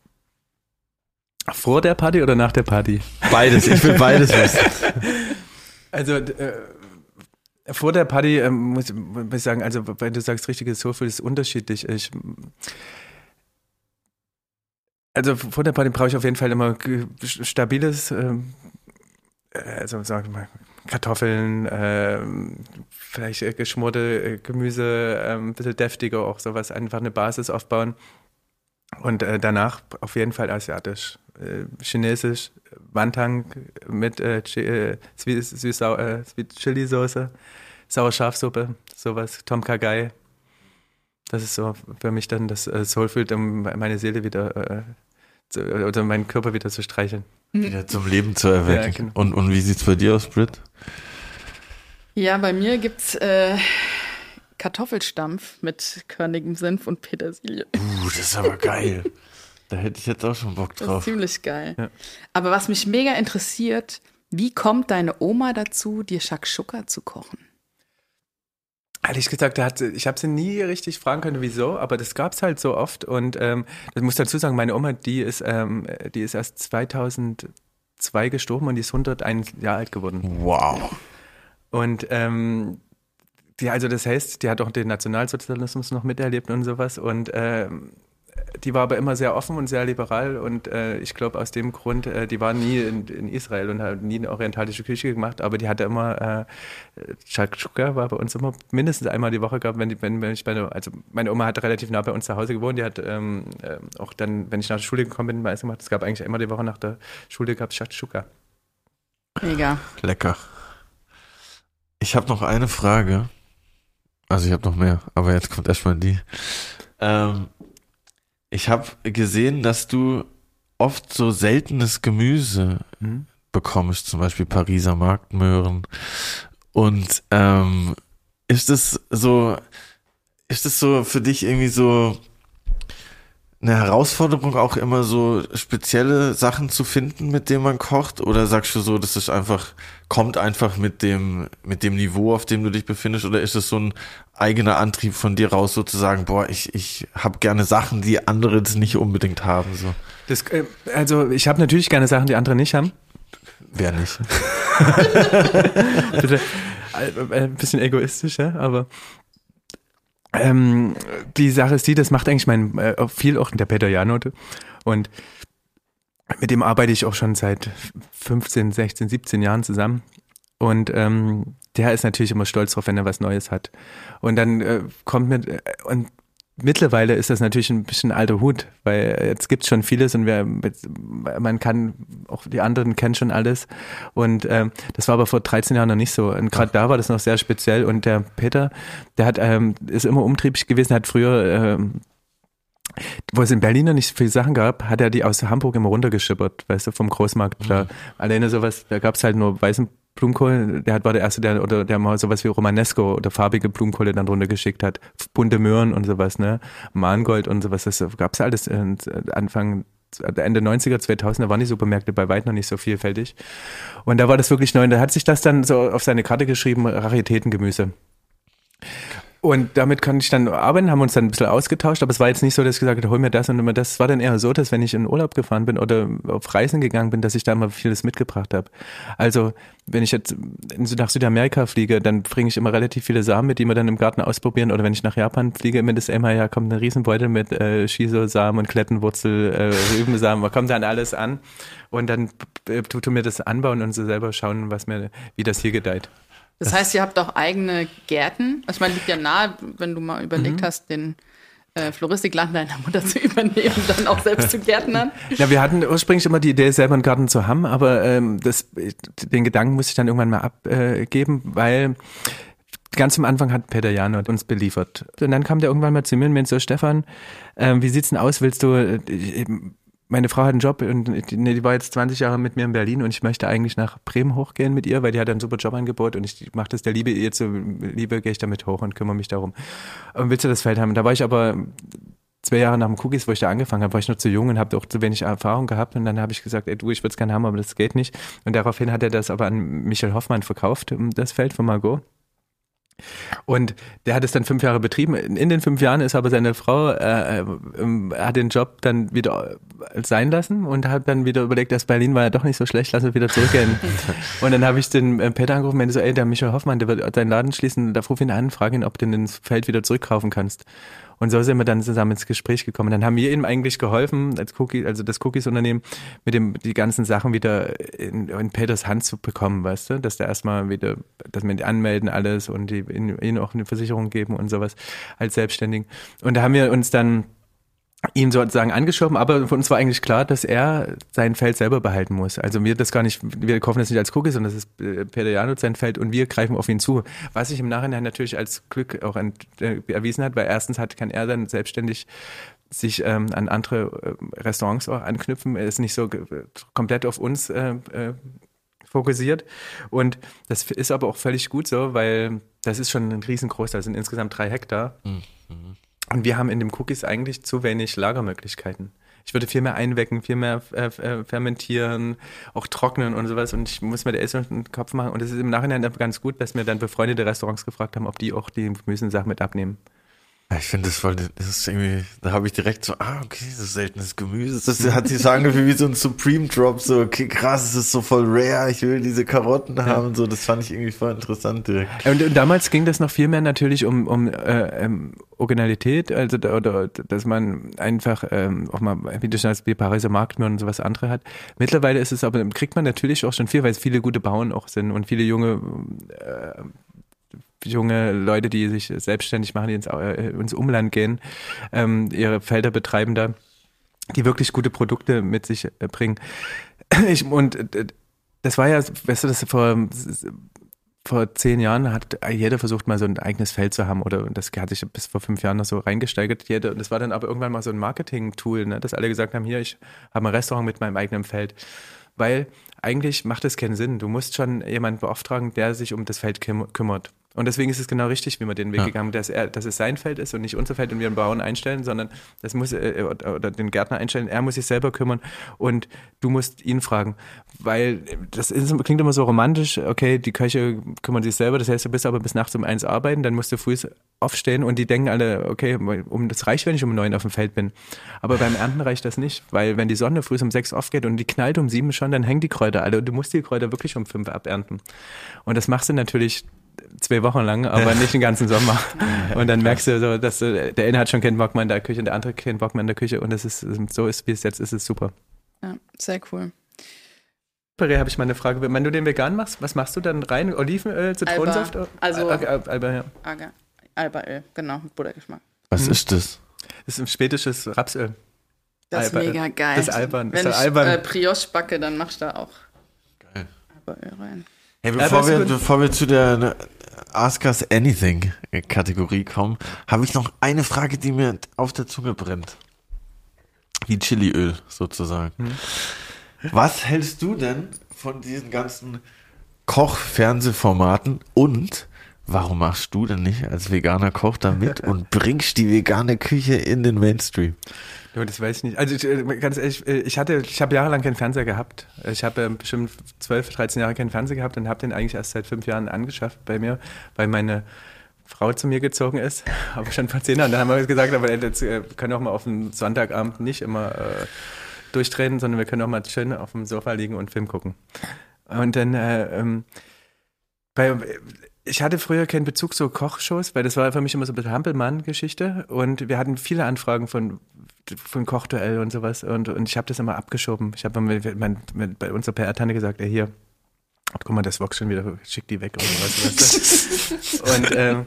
S3: vor der Party oder nach der Party?
S1: Beides, ich will beides wissen. [laughs]
S3: Also äh, vor der Party ähm, muss, muss ich sagen, also wenn du sagst, richtiges Soulfood ist unterschiedlich. Ich, also vor der Party brauche ich auf jeden Fall immer stabiles, ähm, also sagen wir mal Kartoffeln, ähm, vielleicht äh, geschmorte äh, Gemüse, ähm, ein bisschen deftiger auch sowas, einfach eine Basis aufbauen. Und äh, danach auf jeden Fall asiatisch, äh, chinesisch, Wantang mit äh, Chi- äh, Sweet, äh, Sweet Chili Soße, saure Schafsuppe, sowas, Tom Kha Gai. Das ist so für mich dann das Soulfood, um meine Seele wieder, äh, zu, oder meinen Körper wieder zu streicheln.
S1: Wieder zum Leben zu erwecken.
S3: Ja, genau.
S1: und, und wie sieht's bei dir aus, Brit?
S2: Ja, bei mir gibt's äh, Kartoffelstampf mit körnigem Senf und Petersilie.
S1: Uh, das ist aber geil. [laughs] Da hätte ich jetzt auch schon Bock
S2: Das ist
S1: drauf.
S2: ziemlich geil.
S3: Ja.
S2: Aber was mich mega interessiert, wie kommt deine Oma dazu, dir Shakshuka zu kochen?
S3: Ehrlich gesagt, da hat, ich habe sie nie richtig fragen können, wieso, aber das gab's halt so oft. Und ähm, ich muss dazu sagen, meine Oma, die ist, ähm, die ist erst 2002 gestorben und die ist 101 Jahre alt geworden.
S1: Wow.
S3: Und ähm, die, also das heißt, die hat auch den Nationalsozialismus noch miterlebt und sowas. Und ähm, die war aber immer sehr offen und sehr liberal. Und äh, ich glaube, aus dem Grund, äh, die war nie in, in Israel und hat nie eine orientalische Küche gemacht, aber die hatte immer, äh, Shakshuka war bei uns immer mindestens einmal die Woche gehabt, wenn, die, wenn, wenn ich meine, also meine Oma hat relativ nah bei uns zu Hause gewohnt, die hat ähm, äh, auch dann, wenn ich nach der Schule gekommen bin, meistens gemacht, es gab eigentlich immer die Woche nach der Schule gab es Shakshuka.
S2: Mega.
S1: Lecker. Ich habe noch eine Frage. Also ich habe noch mehr, aber jetzt kommt erstmal die. Ähm, ich habe gesehen, dass du oft so seltenes Gemüse
S3: Mhm.
S1: bekommst, zum Beispiel Pariser Marktmöhren. Und ähm, ist es so, ist es so für dich irgendwie so eine Herausforderung, auch immer so spezielle Sachen zu finden, mit denen man kocht? Oder sagst du so, das ist einfach, kommt einfach mit dem, mit dem Niveau, auf dem du dich befindest? Oder ist es so ein eigener Antrieb von dir raus, sozusagen, boah, ich, ich habe gerne Sachen, die andere jetzt nicht unbedingt haben, so?
S3: Das, äh, also ich habe natürlich gerne Sachen, die andere nicht haben.
S1: Wer nicht? [laughs]
S3: Bitte. Äh, Ein bisschen egoistisch, ja, aber ähm, die Sache ist die, das macht eigentlich mein, äh, viel auch der Peter Janote und mit dem arbeite ich auch schon seit 15, 16, 17 Jahren zusammen Und ähm, der ist natürlich immer stolz drauf, wenn er was Neues hat. Und dann äh, kommt mit, äh, und mittlerweile ist das natürlich ein bisschen alter Hut, weil jetzt gibt's schon vieles und wer, man kann, auch die anderen kennen schon alles. Und ähm, das war aber vor 13 Jahren noch nicht so. Und gerade da war das noch sehr speziell. Und der Peter, der hat, ähm, ist immer umtriebig gewesen, hat früher ähm, wo es in Berlin noch nicht viele Sachen gab, hat er die aus Hamburg immer runtergeschippert, weißt du, vom Großmarkt. Mhm. Da alleine sowas, da gab's halt nur weißen Blumenkohl, der war der erste, der, oder der mal sowas wie Romanesco oder farbige Blumenkohle dann runtergeschickt hat. Bunte Möhren und sowas, ne? Mangold und sowas, das gab's alles Anfang Ende 90er, 2000er waren die Supermärkte bei weitem noch nicht so vielfältig. Und da war das wirklich neu. Und da hat sich das dann so auf seine Karte geschrieben, Raritätengemüse. Und damit konnte ich dann arbeiten, haben uns dann ein bisschen ausgetauscht, aber es war jetzt nicht so, dass ich gesagt habe, hol mir das und immer das. Es war dann eher so, dass wenn ich in Urlaub gefahren bin oder auf Reisen gegangen bin, dass ich da immer vieles mitgebracht habe. Also wenn ich jetzt nach Südamerika fliege, dann bringe ich immer relativ viele Samen mit, die wir dann im Garten ausprobieren. Oder wenn ich nach Japan fliege, mit das immer, ja, kommt ein Riesenbeutel mit äh, Shiso-Samen und Klettenwurzel, äh, Rübensamen, man kommt dann alles an und dann äh, tut mir das anbauen und so selber schauen, was mir, wie das hier gedeiht.
S2: Das heißt, ihr habt auch eigene Gärten. Also ich meine, liegt ja nahe, wenn du mal überlegt mhm. hast, den äh, Floristikladen deiner Mutter [laughs] zu übernehmen und dann auch selbst zu gärtnern.
S3: Ja, wir hatten ursprünglich immer die Idee, selber einen Garten zu haben, aber ähm, das, den Gedanken musste ich dann irgendwann mal abgeben, weil ganz am Anfang hat Peter Janot uns beliefert. Und dann kam der irgendwann mal zu mir und meinte so, Stefan, ähm, wie sieht's denn aus? Willst du, äh, meine Frau hat einen Job und die, war jetzt 20 Jahre mit mir in Berlin und ich möchte eigentlich nach Bremen hochgehen mit ihr, weil die hat ein super Jobangebot und ich mache das der Liebe ihr zu Liebe, gehe ich damit hoch und kümmere mich darum. Und willst du das Feld haben? Da war ich aber zwei Jahre nach dem Cookies, wo ich da angefangen habe, war ich noch zu jung und habe auch zu wenig Erfahrung gehabt und dann habe ich gesagt, ey du, ich würde es gerne haben, aber das geht nicht. Und daraufhin hat er das aber an Michael Hoffmann verkauft, das Feld von Margot. Und der hat es dann fünf Jahre betrieben. In den fünf Jahren ist aber seine Frau, äh, äh, hat den Job dann wieder sein lassen und hat dann wieder überlegt, dass Berlin war ja doch nicht so schlecht, lass uns wieder zurückgehen. [laughs] und dann habe ich den äh, Peter angerufen und meinte so, ey, der Michael Hoffmann, der wird seinen Laden schließen, da ruf ihn an, frag ihn, ob du den Feld wieder zurückkaufen kannst. Und so sind wir dann zusammen ins Gespräch gekommen. Dann haben wir ihm eigentlich geholfen, als Cookie, also das Cookies-Unternehmen, mit dem, die ganzen Sachen wieder in, in Peters Hand zu bekommen, weißt du? Dass der erstmal wieder, dass wir die anmelden alles und die, ihnen auch eine Versicherung geben und sowas als Selbstständigen. Und da haben wir uns dann ihn sozusagen angeschoben, aber für uns war eigentlich klar, dass er sein Feld selber behalten muss. Also wir das gar nicht, wir kaufen das nicht als Cookie, sondern das ist äh, Peter Janut sein Feld und wir greifen auf ihn zu. Was sich im Nachhinein natürlich als Glück auch äh, erwiesen hat, weil erstens hat, kann er dann selbstständig sich ähm, an andere äh, Restaurants auch anknüpfen. Er ist nicht so komplett auf uns äh, äh, fokussiert. Und das ist aber auch völlig gut so, weil das ist schon ein riesengroß, das sind insgesamt drei Hektar. Mhm. Und wir haben in dem Cookies eigentlich zu wenig Lagermöglichkeiten. Ich würde viel mehr einwecken, viel mehr äh, äh fermentieren, auch trocknen und sowas. Und ich muss mir der Essen den Kopf machen. Und es ist im Nachhinein ganz gut, dass mir dann befreundete Restaurants gefragt haben, ob die auch die Gemüsesachen mit abnehmen.
S1: Ich finde das voll, das ist irgendwie, da habe ich direkt so, ah, okay, das ist seltenes Gemüse. Das [laughs] hat sich so angefühlt wie so ein Supreme Drop, so, okay, krass, das ist so voll rare, ich will diese Karotten ja. haben, so, das fand ich irgendwie voll interessant direkt.
S3: Und, und damals ging das noch viel mehr natürlich um, um äh, ähm, Originalität, also, oder, dass man einfach ähm, auch mal, wie du schon als wie Pariser Marktmühren und sowas andere hat. Mittlerweile ist es aber, kriegt man natürlich auch schon viel, weil es viele gute Bauern auch sind und viele junge äh, junge Leute, die sich selbstständig machen, die ins, äh, ins Umland gehen, ähm, ihre Felder betreiben da, die wirklich gute Produkte mit sich äh, bringen. [clears throat] Ich, und äh, das war ja, weißt du, das vor, vor zehn Jahren hat jeder versucht, mal so ein eigenes Feld zu haben oder das hat sich bis vor fünf Jahren noch so reingesteigert. Jeder, und das war dann aber irgendwann mal so ein Marketing-Tool, ne, dass alle gesagt haben, hier, ich habe ein Restaurant mit meinem eigenen Feld. Weil eigentlich macht es keinen Sinn. Du musst schon jemanden beauftragen, der sich um das Feld kümmert. Und deswegen ist es genau richtig, wie wir den Weg ja. gegangen dass, er, dass es sein Feld ist und nicht unser Feld und wir einen Bauern einstellen, sondern das muss, äh, oder den Gärtner einstellen, er muss sich selber kümmern und du musst ihn fragen. Weil das ist, klingt immer so romantisch, okay, die Köche kümmern sich selber, das heißt, du bist aber bis nachts um eins arbeiten, dann musst du früh aufstehen und die denken alle, okay, um das reicht, wenn ich um neun auf dem Feld bin. Aber beim Ernten reicht das nicht, weil wenn die Sonne früh um sechs aufgeht und die knallt um sieben schon, dann hängen die Kräuter alle und du musst die Kräuter wirklich um fünf abernten. Und das machst du natürlich zwei Wochen lang, aber nicht den ganzen Sommer. Und dann merkst du so, dass du, der eine hat schon keinen Bock mehr in der Küche und der andere keinen Bock mehr in der Küche und es ist so ist, wie es jetzt ist, ist super.
S2: Ja, sehr cool.
S3: Püree habe ich mal eine Frage. Wenn du den vegan machst, was machst du dann rein? Olivenöl, Zitronensaft?
S2: Alba. Also-
S3: Alba, Alba, ja.
S2: Albaöl, genau, mit Buttergeschmack.
S1: Was
S3: Mhm.
S1: ist das?
S3: Das ist ein schwedisches Rapsöl.
S2: Das ist
S3: Alba-
S2: mega geil.
S3: das ist albern,
S2: Wenn
S3: ist
S2: ich
S3: albern.
S2: Äh, Brioche backe, dann mach ich da auch
S1: Geil.
S2: Albaöl rein.
S1: Hey,
S3: Aber
S1: bevor wir, bevor wir zu der ne, Ask Us Anything Kategorie kommen, habe ich noch eine Frage, die mir auf der Zunge brennt. Wie Chiliöl sozusagen.
S3: Hm.
S1: Was hältst du denn von diesen ganzen Koch-Fernsehformaten und warum machst du denn nicht als veganer Koch da mit [laughs] und bringst die vegane Küche in den Mainstream?
S3: Ja, das weiß ich nicht. Also ich, äh, ganz ehrlich, äh, ich hatte, ich habe jahrelang keinen Fernseher gehabt. Ich habe äh, bestimmt 12, 13 Jahre keinen Fernseher gehabt und habe den eigentlich erst seit fünf Jahren angeschafft bei mir, weil meine Frau zu mir gezogen ist, [laughs] aber schon vor zehn Jahren. Dann haben wir gesagt, aber jetzt äh, wir können auch mal auf dem Sonntagabend nicht immer äh, durchdrehen, sondern wir können auch mal schön auf dem Sofa liegen und Film gucken. Und dann äh, ähm, bei, ich hatte früher keinen Bezug zu Kochshows, weil das war für mich immer so ein bisschen Hampelmann-Geschichte und wir hatten viele Anfragen von von Kochduell und sowas und, und ich habe das immer abgeschoben. Ich habe bei unserer PR-Tante gesagt, ey, hier, guck mal, das Vox schon wieder, schick die weg oder sowas. Weißt du? [laughs] Und ähm,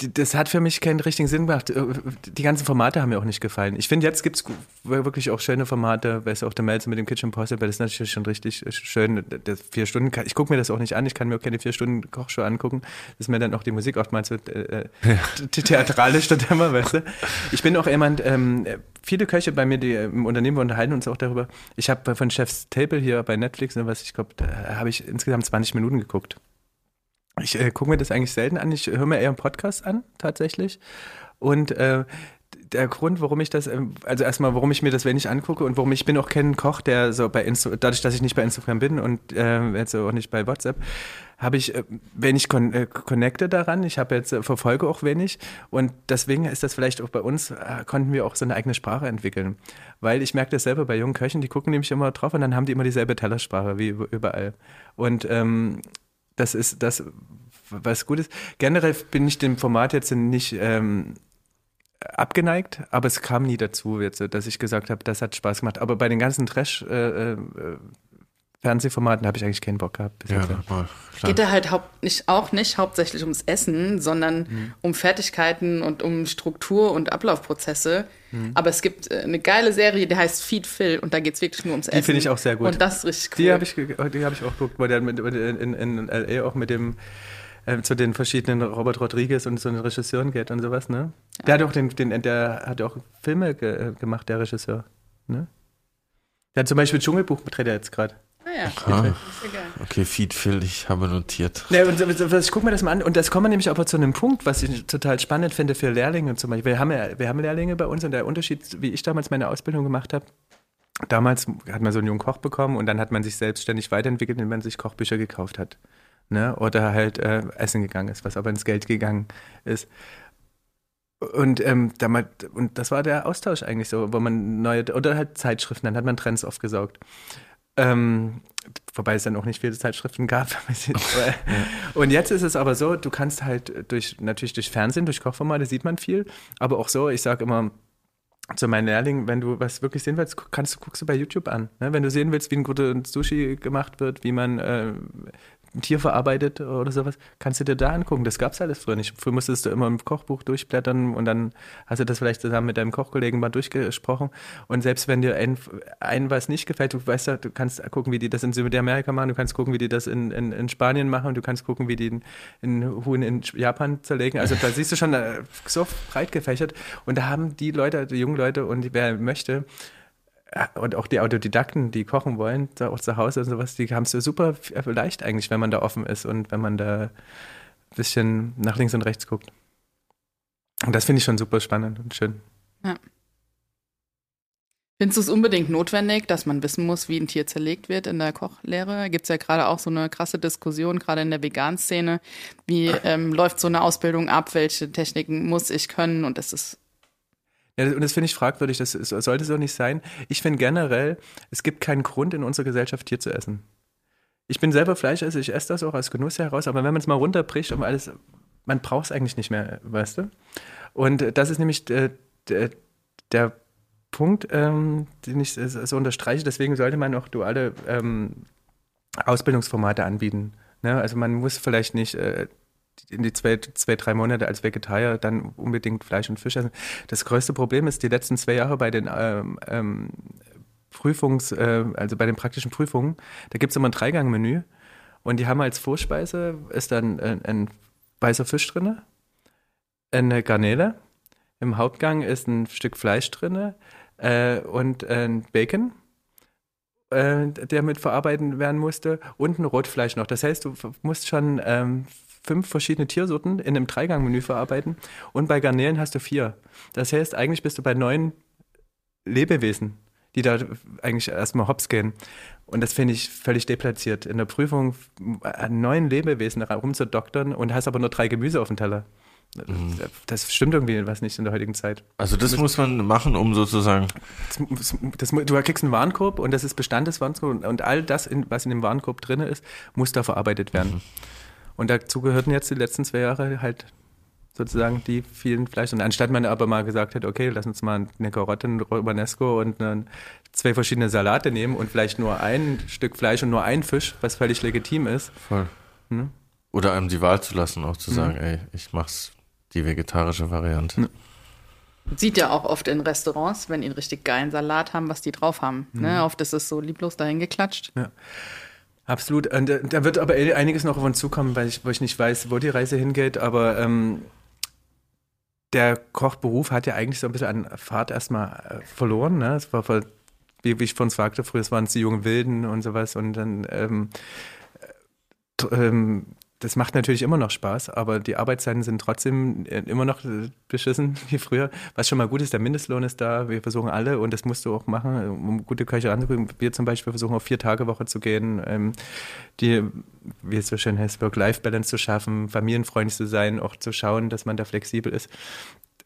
S3: das hat für mich keinen richtigen Sinn gemacht. Äh, Die ganzen Formate haben mir auch nicht gefallen. Ich finde, jetzt gibt's gu- wirklich auch schöne Formate, weißt du, auch der Melzer mit dem Kitchen Possible, das ist natürlich schon richtig äh, schön. Das vier Stunden, ich gucke mir das auch nicht an, ich kann mir auch keine vier Stunden Kochshow angucken. Das ist mir dann auch die Musik oftmals so äh, äh, the- theatralisch dann immer, weißt du. Ich bin auch jemand, ähm, viele Köche bei mir, die im Unternehmen wir unterhalten uns auch darüber. Ich habe von Chef's Table hier bei Netflix, ne, was ich glaube, da habe ich insgesamt 20 Minuten geguckt. Ich äh, gucke mir das eigentlich selten an. Ich höre mir eher einen Podcast an, tatsächlich. Und äh, der Grund, warum ich das, ähm, also erstmal, warum ich mir das wenig angucke und warum ich bin auch kein Koch, der so bei Insta dadurch, dass ich nicht bei Instagram bin und äh, jetzt auch nicht bei WhatsApp, habe ich äh, wenig con äh, connecte daran. Ich habe jetzt äh, verfolge auch wenig und deswegen ist das vielleicht auch bei uns konnten wir auch so eine eigene Sprache entwickeln, weil ich merke das selber bei jungen Köchen, die gucken nämlich immer drauf und dann haben die immer dieselbe Tellersprache wie überall und ähm, das ist das, was gut ist. Generell bin ich dem Format jetzt nicht ähm, abgeneigt, aber es kam nie dazu, jetzt, dass ich gesagt habe, das hat Spaß gemacht. Aber bei den ganzen Trash äh, äh, Fernsehformaten habe ich eigentlich keinen Bock gehabt. bis
S1: Ja,
S3: jetzt.
S1: mal, klar.
S2: Geht da halt haupt, nicht, auch nicht hauptsächlich ums Essen, sondern
S3: Mhm.
S2: um Fertigkeiten und um Struktur und Ablaufprozesse.
S3: Mhm.
S2: Aber es gibt äh, eine geile Serie, die heißt Feed Phil und da geht es wirklich nur ums Essen.
S3: finde ich auch sehr gut.
S2: Und das ist richtig cool.
S3: Die habe ich, die hab ich auch geguckt, weil der mit, in, in L.A. auch mit dem äh, zu den verschiedenen Robert Rodriguez und so den Regisseuren geht und sowas, ne? Der hat auch den, den der hat auch Filme ge, gemacht, der Regisseur, ne? Der hat zum Beispiel Dschungelbuch er jetzt gerade.
S2: Ja.
S1: Ah,
S2: ja geil.
S1: okay, Feed Phil, ich habe notiert.
S3: Ne, und ich gucke mir das mal an und das kommen wir nämlich aber zu einem Punkt, was ich total spannend finde für Lehrlinge zum Beispiel. Wir haben ja, wir haben Lehrlinge bei uns und der Unterschied, wie ich damals meine Ausbildung gemacht habe, damals hat man so einen jungen Koch bekommen und dann hat man sich selbstständig weiterentwickelt, indem man sich Kochbücher gekauft hat. Ne? Oder halt äh, essen gegangen ist, was aber ins Geld gegangen ist. Und, ähm, damals, und das war der Austausch eigentlich so, wo man neue, oder halt Zeitschriften, dann hat man Trends aufgesaugt. Ähm, wobei es dann auch nicht viele Zeitschriften gab. [laughs] und jetzt ist es aber so, du kannst halt durch, natürlich durch Fernsehen, durch Kochformate sieht man viel, aber auch so, ich sage immer, zu meinen Lehrlingen, wenn du was wirklich sehen willst, kannst du, guckst du bei YouTube an. Ne? Wenn du sehen willst, wie ein guter Sushi gemacht wird, wie man äh, Tier verarbeitet oder sowas, kannst du dir da angucken. Das gab's alles früher nicht. Früher musstest du immer im Kochbuch durchblättern und dann hast du das vielleicht zusammen mit deinem Kochkollegen mal durchgesprochen. Und selbst wenn dir ein, ein was nicht gefällt, du weißt ja, du kannst gucken, wie die das in Südamerika machen, du kannst gucken, wie die das in, in, in Spanien machen, du kannst gucken, wie die in, Huhn in Japan zerlegen. Also da siehst du schon so breit gefächert. Und da haben die Leute, die jungen Leute und wer möchte, und auch die Autodidakten, die kochen wollen, da auch zu Hause und sowas, die haben es super f- leicht eigentlich, wenn man da offen ist und wenn man da ein bisschen nach links und rechts guckt. Und das finde ich schon super spannend und schön.
S2: Findest du es unbedingt notwendig, dass man wissen muss, wie ein Tier zerlegt wird in der Kochlehre? Gibt es ja gerade auch so eine krasse Diskussion, gerade in der Vegan-Szene. Wie ähm, läuft so eine Ausbildung ab? Welche Techniken muss ich können? Und das ist
S3: Ja, und das finde ich fragwürdig, das sollte so nicht sein. Ich finde generell, es gibt keinen Grund in unserer Gesellschaft Tier zu essen. Ich bin selber Fleischesser, ich esse das auch aus Genuss heraus, aber wenn man es mal runterbricht um alles, man braucht es eigentlich nicht mehr, weißt du? Und äh, das ist nämlich der, der, der Punkt, ähm, den ich so so unterstreiche. Deswegen sollte man auch duale ähm, Ausbildungsformate anbieten. Ne? Also man muss vielleicht nicht äh, in die zwei, zwei, drei Monate als Vegetarier dann unbedingt Fleisch und Fisch essen. Das größte Problem ist, die letzten zwei Jahre bei den ähm, ähm, Prüfungs-, äh, also bei den praktischen Prüfungen, da gibt es immer ein Dreigangmenü und die haben als Vorspeise ist dann äh, ein weißer Fisch drin, eine Garnele, im Hauptgang ist ein Stück Fleisch drin äh, und ein Bacon äh, der mit verarbeiten werden musste und ein Rotfleisch noch. Das heißt, du musst schon ähm, fünf verschiedene Tiersorten in einem Dreigangmenü verarbeiten und bei Garnelen hast du vier. Das heißt, eigentlich bist du bei neun Lebewesen, die da eigentlich erstmal hops gehen. Und das finde ich völlig deplatziert. In der Prüfung an neun Lebewesen rumzudoktern und hast aber nur drei Gemüse auf dem Teller. Das stimmt irgendwie was nicht in der heutigen Zeit.
S1: Also das muss man machen, um sozusagen.
S3: Das, das, du kriegst einen Warenkorb und das ist Bestand des Warenkorbs und, all das, was in dem Warenkorb drin ist, muss da verarbeitet werden. Und dazu gehörten jetzt die letzten zwei Jahre halt sozusagen die vielen Fleisch. Und anstatt man aber mal gesagt hätte, okay, lass uns mal eine Karotte, ein Romanesco und dann zwei verschiedene Salate nehmen und vielleicht nur ein Stück Fleisch und nur ein Fisch, was völlig legitim ist.
S1: Voll.
S3: Hm?
S1: Oder einem die Wahl zu lassen, auch zu sagen, ey, ich mach's die vegetarische Variante.
S2: Sieht ja auch oft in Restaurants, wenn die einen richtig geilen Salat haben, was die drauf haben. Ne? Oft ist es so lieblos dahin geklatscht.
S3: Absolut. Und äh, da wird aber einiges noch auf uns zukommen, weil ich, weil ich nicht weiß, wo die Reise hingeht. Aber ähm, der Kochberuf hat ja eigentlich so ein bisschen an Fahrt erstmal äh, verloren. Ne? Es war, wie, ich vorhin sagte, früher waren es die jungen Wilden und sowas. Und dann ähm, t- ähm, das macht natürlich immer noch Spaß, aber die Arbeitszeiten sind trotzdem äh, immer noch äh, beschissen [laughs] wie früher. Was schon mal gut ist, der Mindestlohn ist da. Wir versuchen alle, und das musst du auch machen, um gute Köche anzubieten. Wir zum Beispiel versuchen auf vier Tage Woche zu gehen, ähm, die, wie es so schön heißt, Work-Life-Balance zu schaffen, familienfreundlich zu sein, auch zu schauen, dass man da flexibel ist.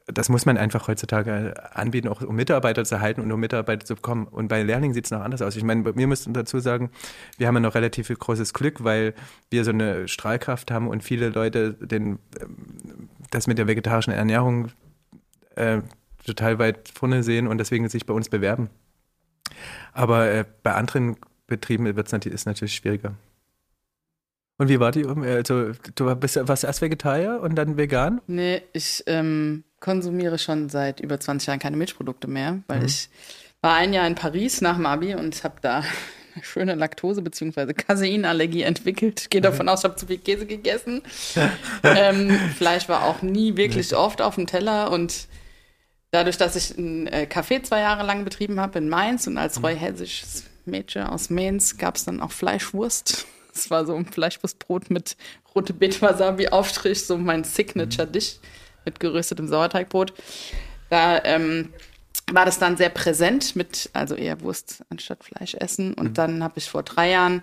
S3: Das muss man einfach heutzutage anbieten, auch um Mitarbeiter zu halten und um Mitarbeiter zu bekommen. Und bei Lehrlingen sieht es noch anders aus. Ich meine, wir müssen dazu sagen, wir haben ja noch relativ viel großes Glück, weil wir so eine Strahlkraft haben und viele Leute den, ähm, das mit der vegetarischen Ernährung äh, total weit vorne sehen und deswegen sich bei uns bewerben. Aber äh, bei anderen Betrieben wird's natürlich, ist natürlich schwieriger. Und wie war die? Also, du bist, warst erst Vegetarier und dann vegan?
S2: Nee, ich ähm, konsumiere schon seit über 20 Jahren keine Milchprodukte mehr, weil ich war ein Jahr in Paris nach dem Abi und habe da eine [laughs] schöne Laktose- bzw. Caseinallergie entwickelt. Gehe davon aus, ich habe zu viel Käse gegessen. [laughs] ähm, Fleisch war auch nie wirklich oft auf dem Teller und dadurch, dass ich ein äh, Café zwei Jahre lang betrieben habe in Mainz und als reuhessisches Mädchen aus Mainz gab es dann auch Fleischwurst. Das war so ein Fleischwurstbrot mit rote Beete Wasabi Aufstrich, so mein Signature-Dish mit geröstetem Sauerteigbrot. Da ähm, war das dann sehr präsent mit, also eher Wurst anstatt Fleisch essen. Und dann habe ich vor drei Jahren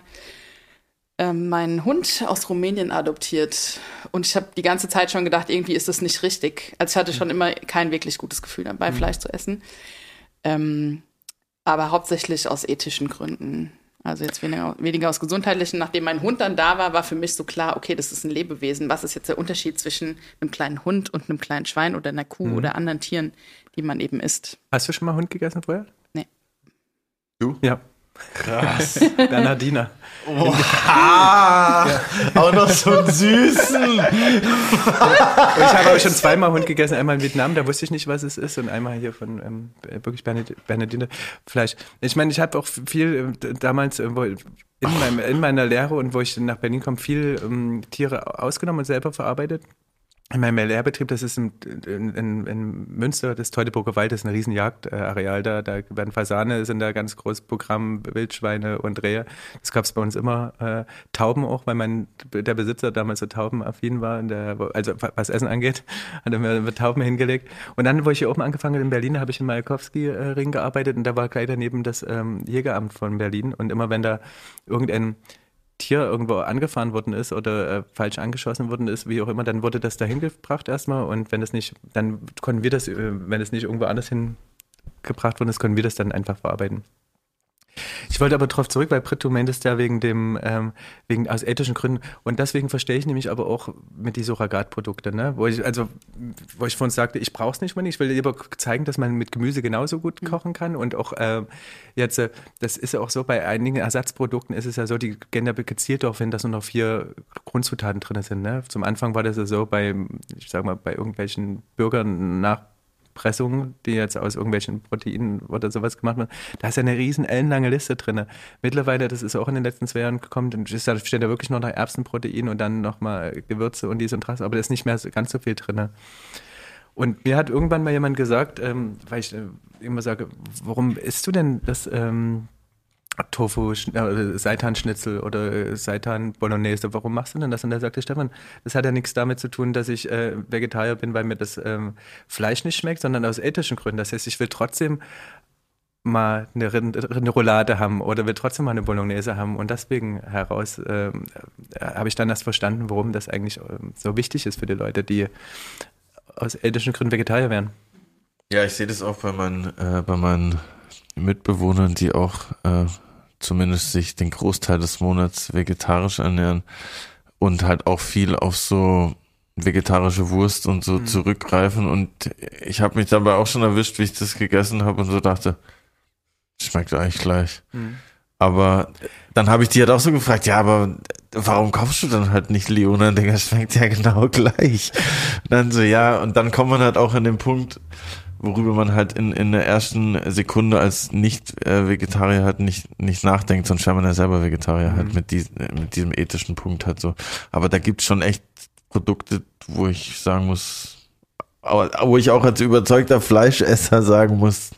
S2: ähm, meinen Hund aus Rumänien adoptiert. Und ich habe die ganze Zeit schon gedacht, irgendwie ist das nicht richtig. Also ich hatte schon immer kein wirklich gutes Gefühl dabei, Fleisch zu essen. Ähm, aber hauptsächlich aus ethischen Gründen. Also jetzt weniger, weniger aus gesundheitlichen. Nachdem mein Hund dann da war, war für mich so klar, okay, das ist ein Lebewesen. Was ist jetzt der Unterschied zwischen einem kleinen Hund und einem kleinen Schwein oder einer Kuh oder anderen Tieren, die man eben isst?
S3: Hast du schon mal Hund gegessen vorher?
S2: Nee.
S1: Du?
S3: Ja.
S1: Krass. [laughs]
S3: Bernardiner.
S1: Ah, auch noch so einen süßen.
S3: Ich habe aber schon zweimal Hund gegessen, einmal in Vietnam, da wusste ich nicht, was es ist, und einmal hier von ähm, wirklich Bernard- Bernardiner Fleisch. Ich meine, ich habe auch viel äh, damals äh, in, meinem, in meiner Lehre und wo ich nach Berlin komme, viel ähm, Tiere ausgenommen und selber verarbeitet. In meinem Lehrbetrieb, das ist in, in, in, in Münster, das Teutoburger Wald, das ist ein riesen Jagdareal da. Da werden Fasane, sind da ganz großes Programm, Wildschweine und Rehe. Das gab es bei uns immer. Äh, Tauben auch, weil mein, der Besitzer damals so taubenaffin war, der, also was Essen angeht, [laughs] hat er mir mit Tauben hingelegt. Und dann, wo ich hier oben angefangen habe in Berlin, habe ich in Majakowski-Ring gearbeitet und da war gleich daneben das ähm, Jägeramt von Berlin. Und immer wenn da irgendein Tier irgendwo angefahren worden ist oder äh, falsch angeschossen worden ist, wie auch immer, dann wurde das dahin gebracht erstmal und wenn es nicht, dann konnten wir das, äh, wenn es nicht irgendwo anders hingebracht worden ist, können wir das dann einfach verarbeiten. Ich wollte aber darauf zurück, weil Britt, du meintest ja wegen dem, ähm, wegen aus ethischen Gründen. Und deswegen verstehe ich nämlich aber auch mit die Surrogatprodukte, ne? Wo ich, also, wo ich vorhin sagte, ich brauche es nicht mehr nicht. Ich will lieber zeigen, dass man mit Gemüse genauso gut kochen kann. Und auch ähm, jetzt, äh, das ist ja auch so, bei einigen Ersatzprodukten ist es ja so, die gehen ja gezielt darauf hin, dass nur noch vier Grundzutaten drin sind. Ne? Zum Anfang war das ja so bei, ich sag mal, bei irgendwelchen Bürgern nach Pressungen, die jetzt aus irgendwelchen Proteinen oder sowas gemacht werden, da ist ja eine riesen ellenlange Liste drin. Mittlerweile, das ist auch in den letzten zwei Jahren gekommen, da, steht da wirklich nur noch Erbsenprotein und dann nochmal Gewürze und dies und das, aber da ist nicht mehr ganz so viel drin. Und mir hat irgendwann mal jemand gesagt, ähm, weil ich äh, immer sage, warum isst du denn das ähm, Tofu, äh, Seitan-Schnitzel oder Seitan-Bolognese, warum machst du denn das? Und er sagte, Stefan, das hat ja nichts damit zu tun, dass ich äh, Vegetarier bin, weil mir das ähm, Fleisch nicht schmeckt, sondern aus ethischen Gründen. Das heißt, ich will trotzdem mal eine, eine Roulade haben oder will trotzdem mal eine Bolognese haben. Und deswegen heraus äh, habe ich dann das verstanden, warum das eigentlich ähm, so wichtig ist für die Leute, die aus ethischen Gründen Vegetarier wären.
S1: Ja, ich sehe das auch bei meinen, äh, bei meinen Mitbewohnern, die auch äh, zumindest sich den Großteil des Monats vegetarisch ernähren und halt auch viel auf so vegetarische Wurst und so mhm. zurückgreifen. Und ich habe mich dabei auch schon erwischt, wie ich das gegessen habe und so dachte, schmeckt eigentlich gleich. Mhm. Aber dann habe ich die halt auch so gefragt, ja, aber warum kaufst du dann halt nicht Leona? Digga, schmeckt ja genau gleich. Und dann so, ja, und dann kommt man halt auch in den Punkt, worüber man halt in, in der ersten Sekunde als Nicht-Vegetarier halt nicht, nicht nachdenkt, sonst wäre man ja selber Vegetarier halt mhm. halt mit, dies, mit diesem ethischen Punkt halt so. Aber da gibt's schon echt Produkte, wo ich sagen muss, wo ich auch als überzeugter Fleischesser sagen muss,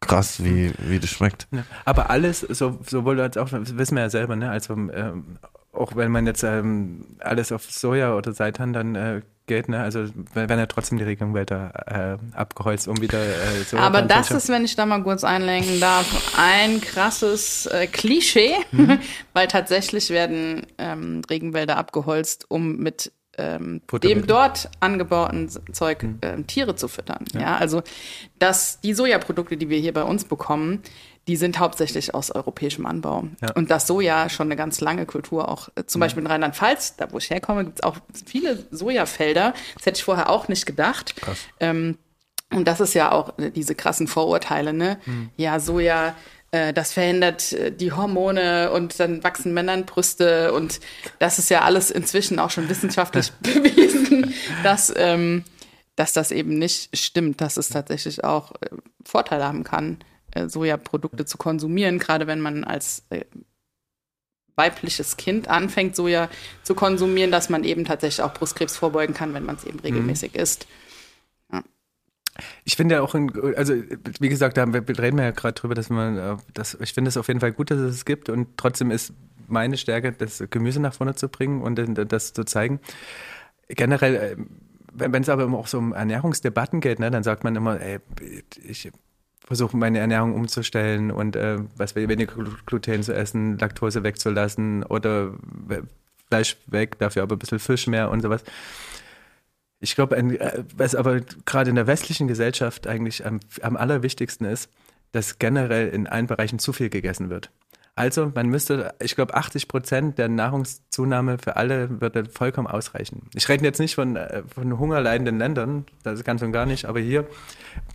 S1: krass, wie, wie das schmeckt.
S3: Ja, aber alles, so, sowohl als auch, wissen wir ja selber, ne, also ähm, auch wenn man jetzt ähm, alles auf Soja oder Seitan dann äh, geht, ne? Also werden ja trotzdem die Regenwälder äh, abgeholzt, um wieder äh,
S2: so. Aber das ist, wenn ich da mal kurz einlenken darf, ein krasses äh, Klischee, mhm. [laughs] weil tatsächlich werden ähm, Regenwälder abgeholzt, um mit ähm, dem dort angebauten Zeug mhm. äh, Tiere zu füttern. Ja. ja, also dass die Sojaprodukte, die wir hier bei uns bekommen, die sind hauptsächlich aus europäischem Anbau. Ja. Und das Soja schon eine ganz lange Kultur auch. Äh, zum Beispiel in Rheinland-Pfalz, da wo ich herkomme, gibt es auch viele Sojafelder. Das hätte ich vorher auch nicht gedacht. Krass. Ähm, und das ist ja auch äh, diese krassen Vorurteile, ne? Mhm. Ja, Soja, äh, das verhindert äh, die Hormone und dann wachsen Männern Brüste und das ist ja alles inzwischen auch schon wissenschaftlich [laughs] bewiesen, dass, ähm, dass das eben nicht stimmt, dass es tatsächlich auch Vorteile haben kann, Sojaprodukte zu konsumieren, gerade wenn man als äh, weibliches Kind anfängt, Soja zu konsumieren, dass man eben tatsächlich auch Brustkrebs vorbeugen kann, wenn man es eben regelmäßig mhm. isst.
S3: Ich finde auch, also wie gesagt, da reden wir ja gerade drüber, dass man, äh, das, ich finde es auf jeden Fall gut, dass es es gibt und trotzdem ist meine Stärke, das Gemüse nach vorne zu bringen und das zu zeigen. Generell, wenn es aber auch so um Ernährungsdebatten geht, ne, dann sagt man immer, ey, ich versuche meine Ernährung umzustellen und äh, was weniger Gluten zu essen, Laktose wegzulassen oder Fleisch weg, dafür aber ein bisschen Fisch mehr und sowas. Ich glaube, äh, was aber gerade in der westlichen Gesellschaft eigentlich am, am allerwichtigsten ist, dass generell in allen Bereichen zu viel gegessen wird. Also man müsste, ich glaube, 80 Prozent der Nahrungszunahme für alle würde vollkommen ausreichen. Ich rede jetzt nicht von, äh, von hungerleidenden Ländern, das ist ganz und gar nicht, aber hier,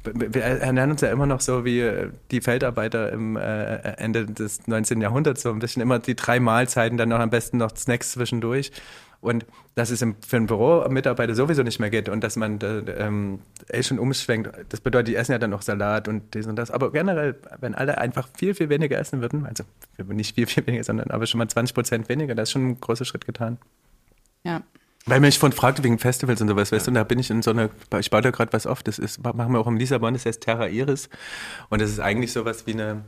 S3: wir ernähren uns ja immer noch so wie äh, die Feldarbeiter im äh, Ende des 19. Jahrhunderts, so ein bisschen immer die drei Mahlzeiten, dann noch am besten noch Snacks zwischendurch. Und dass es für einen Büromitarbeiter sowieso nicht mehr geht und dass man da, ähm, eh schon umschwenkt. Das bedeutet, die essen ja dann noch Salat und dies und das. Aber generell, wenn alle einfach viel, viel weniger essen würden, also nicht viel, viel weniger, sondern aber schon mal 20 Prozent weniger, das ist schon ein großer Schritt getan.
S2: Ja.
S3: Weil mich von fragte wegen Festivals und sowas, weißt du, und da bin ich in so einer, ich baue da gerade was auf, das ist, machen wir auch im Lissabon, das heißt Terra Iris. Und das ist eigentlich sowas wie eine,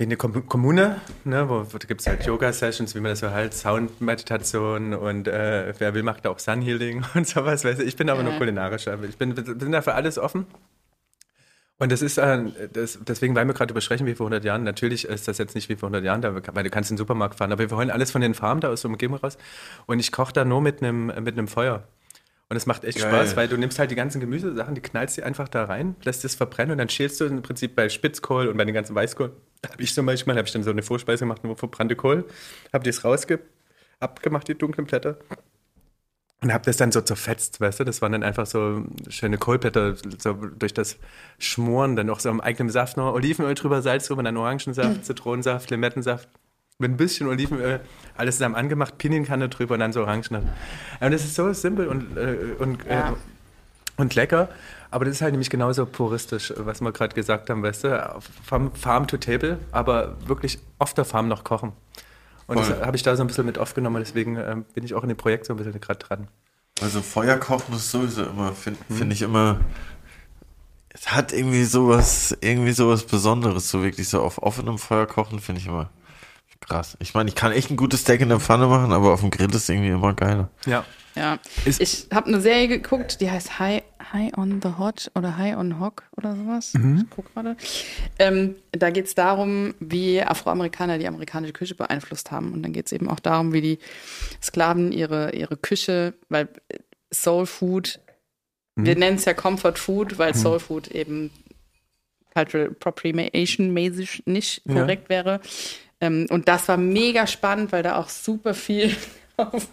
S3: in der Kommune, ne, wo, wo gibt es halt Yoga-Sessions, wie man das so halt, Sound-Meditation und äh, wer will, macht auch Sun-Healing [laughs] und sowas. Weißt du, ich bin aber ja. nur kulinarischer. Ich bin, bin dafür alles offen. Und das ist, äh, das, deswegen, weil wir gerade übersprechen, wie vor 100 Jahren, natürlich ist das jetzt nicht wie vor 100 Jahren, da, weil du kannst in den Supermarkt fahren, aber wir holen alles von den Farmen da aus der Umgebung raus und ich koche da nur mit einem mit einem Feuer. Und es macht echt Geil. Spaß, weil du nimmst halt die ganzen Gemüsesachen, die knallst sie einfach da rein, lässt es verbrennen und dann schälst du im Prinzip bei Spitzkohl und bei den ganzen Weißkohl Habe ich zum Beispiel, habe ich dann so eine Vorspeise gemacht, nur verbrannte Kohl, habe das rausge abgemacht, die dunklen Blätter. Und habe das dann so zerfetzt, weißt du? Das waren dann einfach so schöne Kohlblätter, so durch das Schmoren, dann noch so im eigenen Saft noch Olivenöl drüber, Salz drüber, dann Orangensaft, Zitronensaft, Limettensaft, mit ein bisschen Olivenöl, alles zusammen angemacht, Pinienkanne drüber und dann so Orangensaft. Und das ist so simpel und, äh, und, äh, und lecker, aber das ist halt nämlich genauso puristisch, was wir gerade gesagt haben, weißt du? Vom Farm to Table, aber wirklich auf der Farm noch kochen. Und das
S1: Voll.
S3: habe ich da so ein bisschen mit aufgenommen, deswegen ähm, bin ich auch in dem Projekt so ein bisschen gerade dran.
S1: Also Feuerkochen ist sowieso immer, finde
S3: Mhm.
S1: find ich immer, es hat irgendwie sowas, irgendwie sowas Besonderes, so wirklich so auf offenem Feuer kochen, finde ich immer krass. Ich meine, ich kann echt ein gutes Steak in der Pfanne machen, aber auf dem Grill ist irgendwie immer geiler.
S3: Ja.
S2: Ja,
S3: Ist-
S2: ich habe eine Serie geguckt, die heißt High, High on the Hot oder High on Hock oder sowas.
S3: Mhm.
S2: Ich guck gerade. Ähm, da geht es darum, wie Afroamerikaner die amerikanische Küche beeinflusst haben. Und dann geht es eben auch darum, wie die Sklaven ihre, ihre Küche, weil Soul Food, wir
S3: Mhm.
S2: nennen es ja Comfort Food, weil Soul Food eben Cultural Appropriation mäßig nicht
S3: Ja.
S2: korrekt wäre. Ähm, und das war mega spannend, weil da auch super viel auf,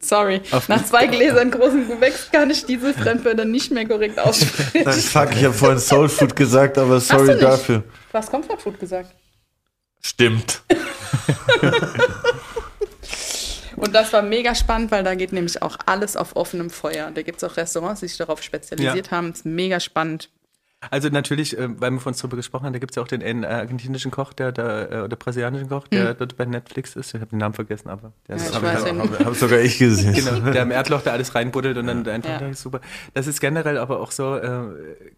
S2: sorry,
S3: Auf-
S2: nach zwei Gläsern großen Gewächs kann ich diese Fremdwörter nicht mehr korrekt aussprechen.
S1: Nein, fuck, ich habe vorhin Soul Food gesagt, aber sorry
S2: du nicht?
S1: dafür.
S2: Du hast Comfort Food gesagt.
S1: Stimmt. [laughs]
S2: Und das war mega spannend, weil da geht nämlich auch alles auf offenem Feuer. Da gibt es auch Restaurants, die sich darauf spezialisiert haben. ist mega spannend.
S3: Also natürlich, äh, weil wir von darüber gesprochen haben, da gibt es ja auch den einen, äh, argentinischen Koch, der da, äh, oder brasilianischen Koch, der dort bei Netflix ist. Ich habe den Namen vergessen, aber der
S2: Mhm. Ja,
S3: ist
S2: ja nicht.
S1: Hab sogar ich gesehen.
S3: Genau, [laughs] der im Erdloch da alles reinbuddelt und dann einfach
S2: Ja.
S3: das ist super. Das ist generell aber auch so, äh,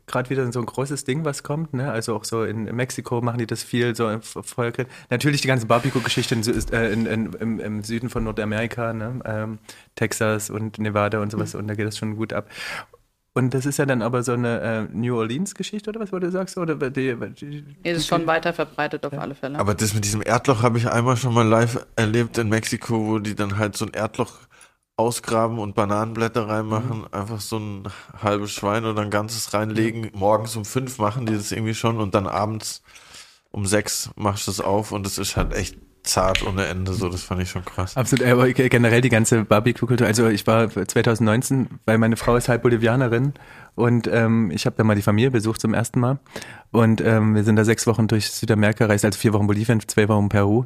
S3: gerade wieder so ein großes Ding, was kommt, ne? Also auch so in Mexiko machen die das viel, so im Feuergrill. Natürlich die ganze Barbecue-Geschichte äh, in, in, im, im Süden von Nordamerika, ne? Ähm, Texas und Nevada und sowas, und da geht das schon gut ab. Und das ist ja dann aber so eine äh, New Orleans-Geschichte, oder was, wo du sagst? Oder die, die,
S2: Es ist schon weiter verbreitet auf alle Fälle.
S1: Aber das mit diesem Erdloch habe ich einmal schon mal live erlebt in Mexiko, wo die dann halt so ein Erdloch ausgraben und Bananenblätter reinmachen, einfach so ein halbes Schwein oder ein ganzes reinlegen. Morgens um fünf machen die das irgendwie schon und dann abends um sechs machst du es auf und es ist halt echt zart ohne Ende, so das fand ich schon krass.
S3: Absolut, aber generell die ganze Barbecue-Kultur. Also ich war 2019, weil meine Frau ist halb Bolivianerin und ähm, ich habe da mal die Familie besucht zum ersten Mal und ähm, wir sind da sechs Wochen durch Südamerika gereist, also vier Wochen Bolivien, zwei Wochen Peru.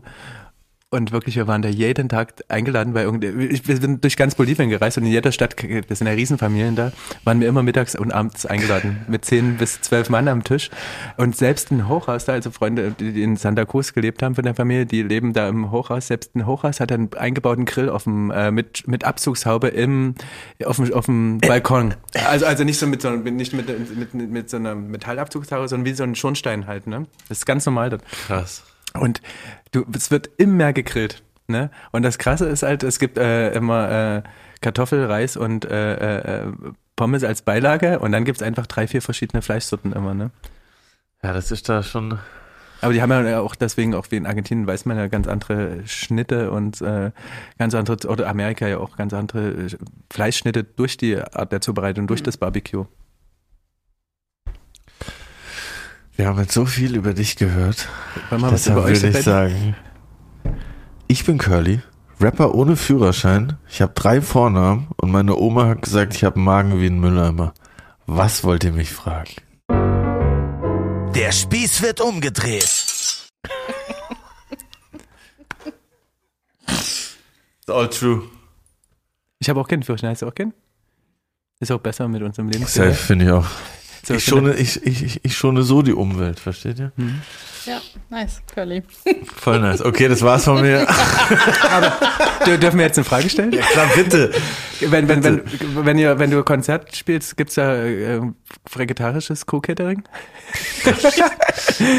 S3: Und wirklich, wir waren da jeden Tag eingeladen bei irgendeiner, ich- wir sind durch ganz Bolivien gereist und in jeder Stadt, das sind ja Riesenfamilien da, waren wir immer mittags und abends eingeladen. Mit zehn bis zwölf Mann am Tisch. Und selbst ein Hochhaus da, also Freunde, die in Santa Cruz gelebt haben von der Familie, die leben da im Hochhaus. Selbst ein Hochhaus hat einen eingebauten Grill auf dem, äh, mit, mit Abzugshaube im, auf dem, auf dem Balkon. Also, also nicht so mit so, nicht mit, mit, mit, mit so einer Metallabzugshaube, sondern wie so ein Schornstein halt, ne? Das ist ganz normal dort.
S1: Krass.
S3: Und du, es wird immer mehr gegrillt. Ne? Und das Krasse ist halt, es gibt äh, immer äh, Kartoffel, Reis und äh, äh, Pommes als Beilage und dann gibt's einfach drei, vier verschiedene Fleischsorten immer. Ne?
S1: Ja, das ist da schon.
S3: Aber die haben ja auch deswegen, auch wie in Argentinien, weiß man ja ganz andere Schnitte und äh, ganz andere, oder Amerika ja auch ganz andere äh, Fleischschnitte durch die Art der Zubereitung, durch das Barbecue.
S1: Wir haben jetzt so viel über dich gehört.
S3: Mal was
S1: Deshalb würde ich sagen, ich bin Curly, Rapper ohne Führerschein. Ich habe drei Vornamen und meine Oma hat gesagt, ich habe einen Magen wie ein Mülleimer. Was wollt ihr mich fragen?
S5: Der Spieß wird umgedreht.
S1: It's all true.
S3: Ich habe auch keinen Führerschein. Hast du auch keinen? Ist auch besser mit unserem Leben.
S1: Safe finde ich auch.
S3: So,
S1: Ich schone, ich, ich, ich- ich schone so die Umwelt, versteht ihr?
S2: ja, nice, Curly.
S1: Voll nice. Okay, das war's von mir. [laughs]
S3: Dür- Dürfen wir jetzt eine Frage stellen?
S1: Klar, bitte.
S3: Wenn, wenn, wenn, wenn, ihr, wenn du Konzert spielst, gibt's da äh, vegetarisches Co-Catering? [laughs]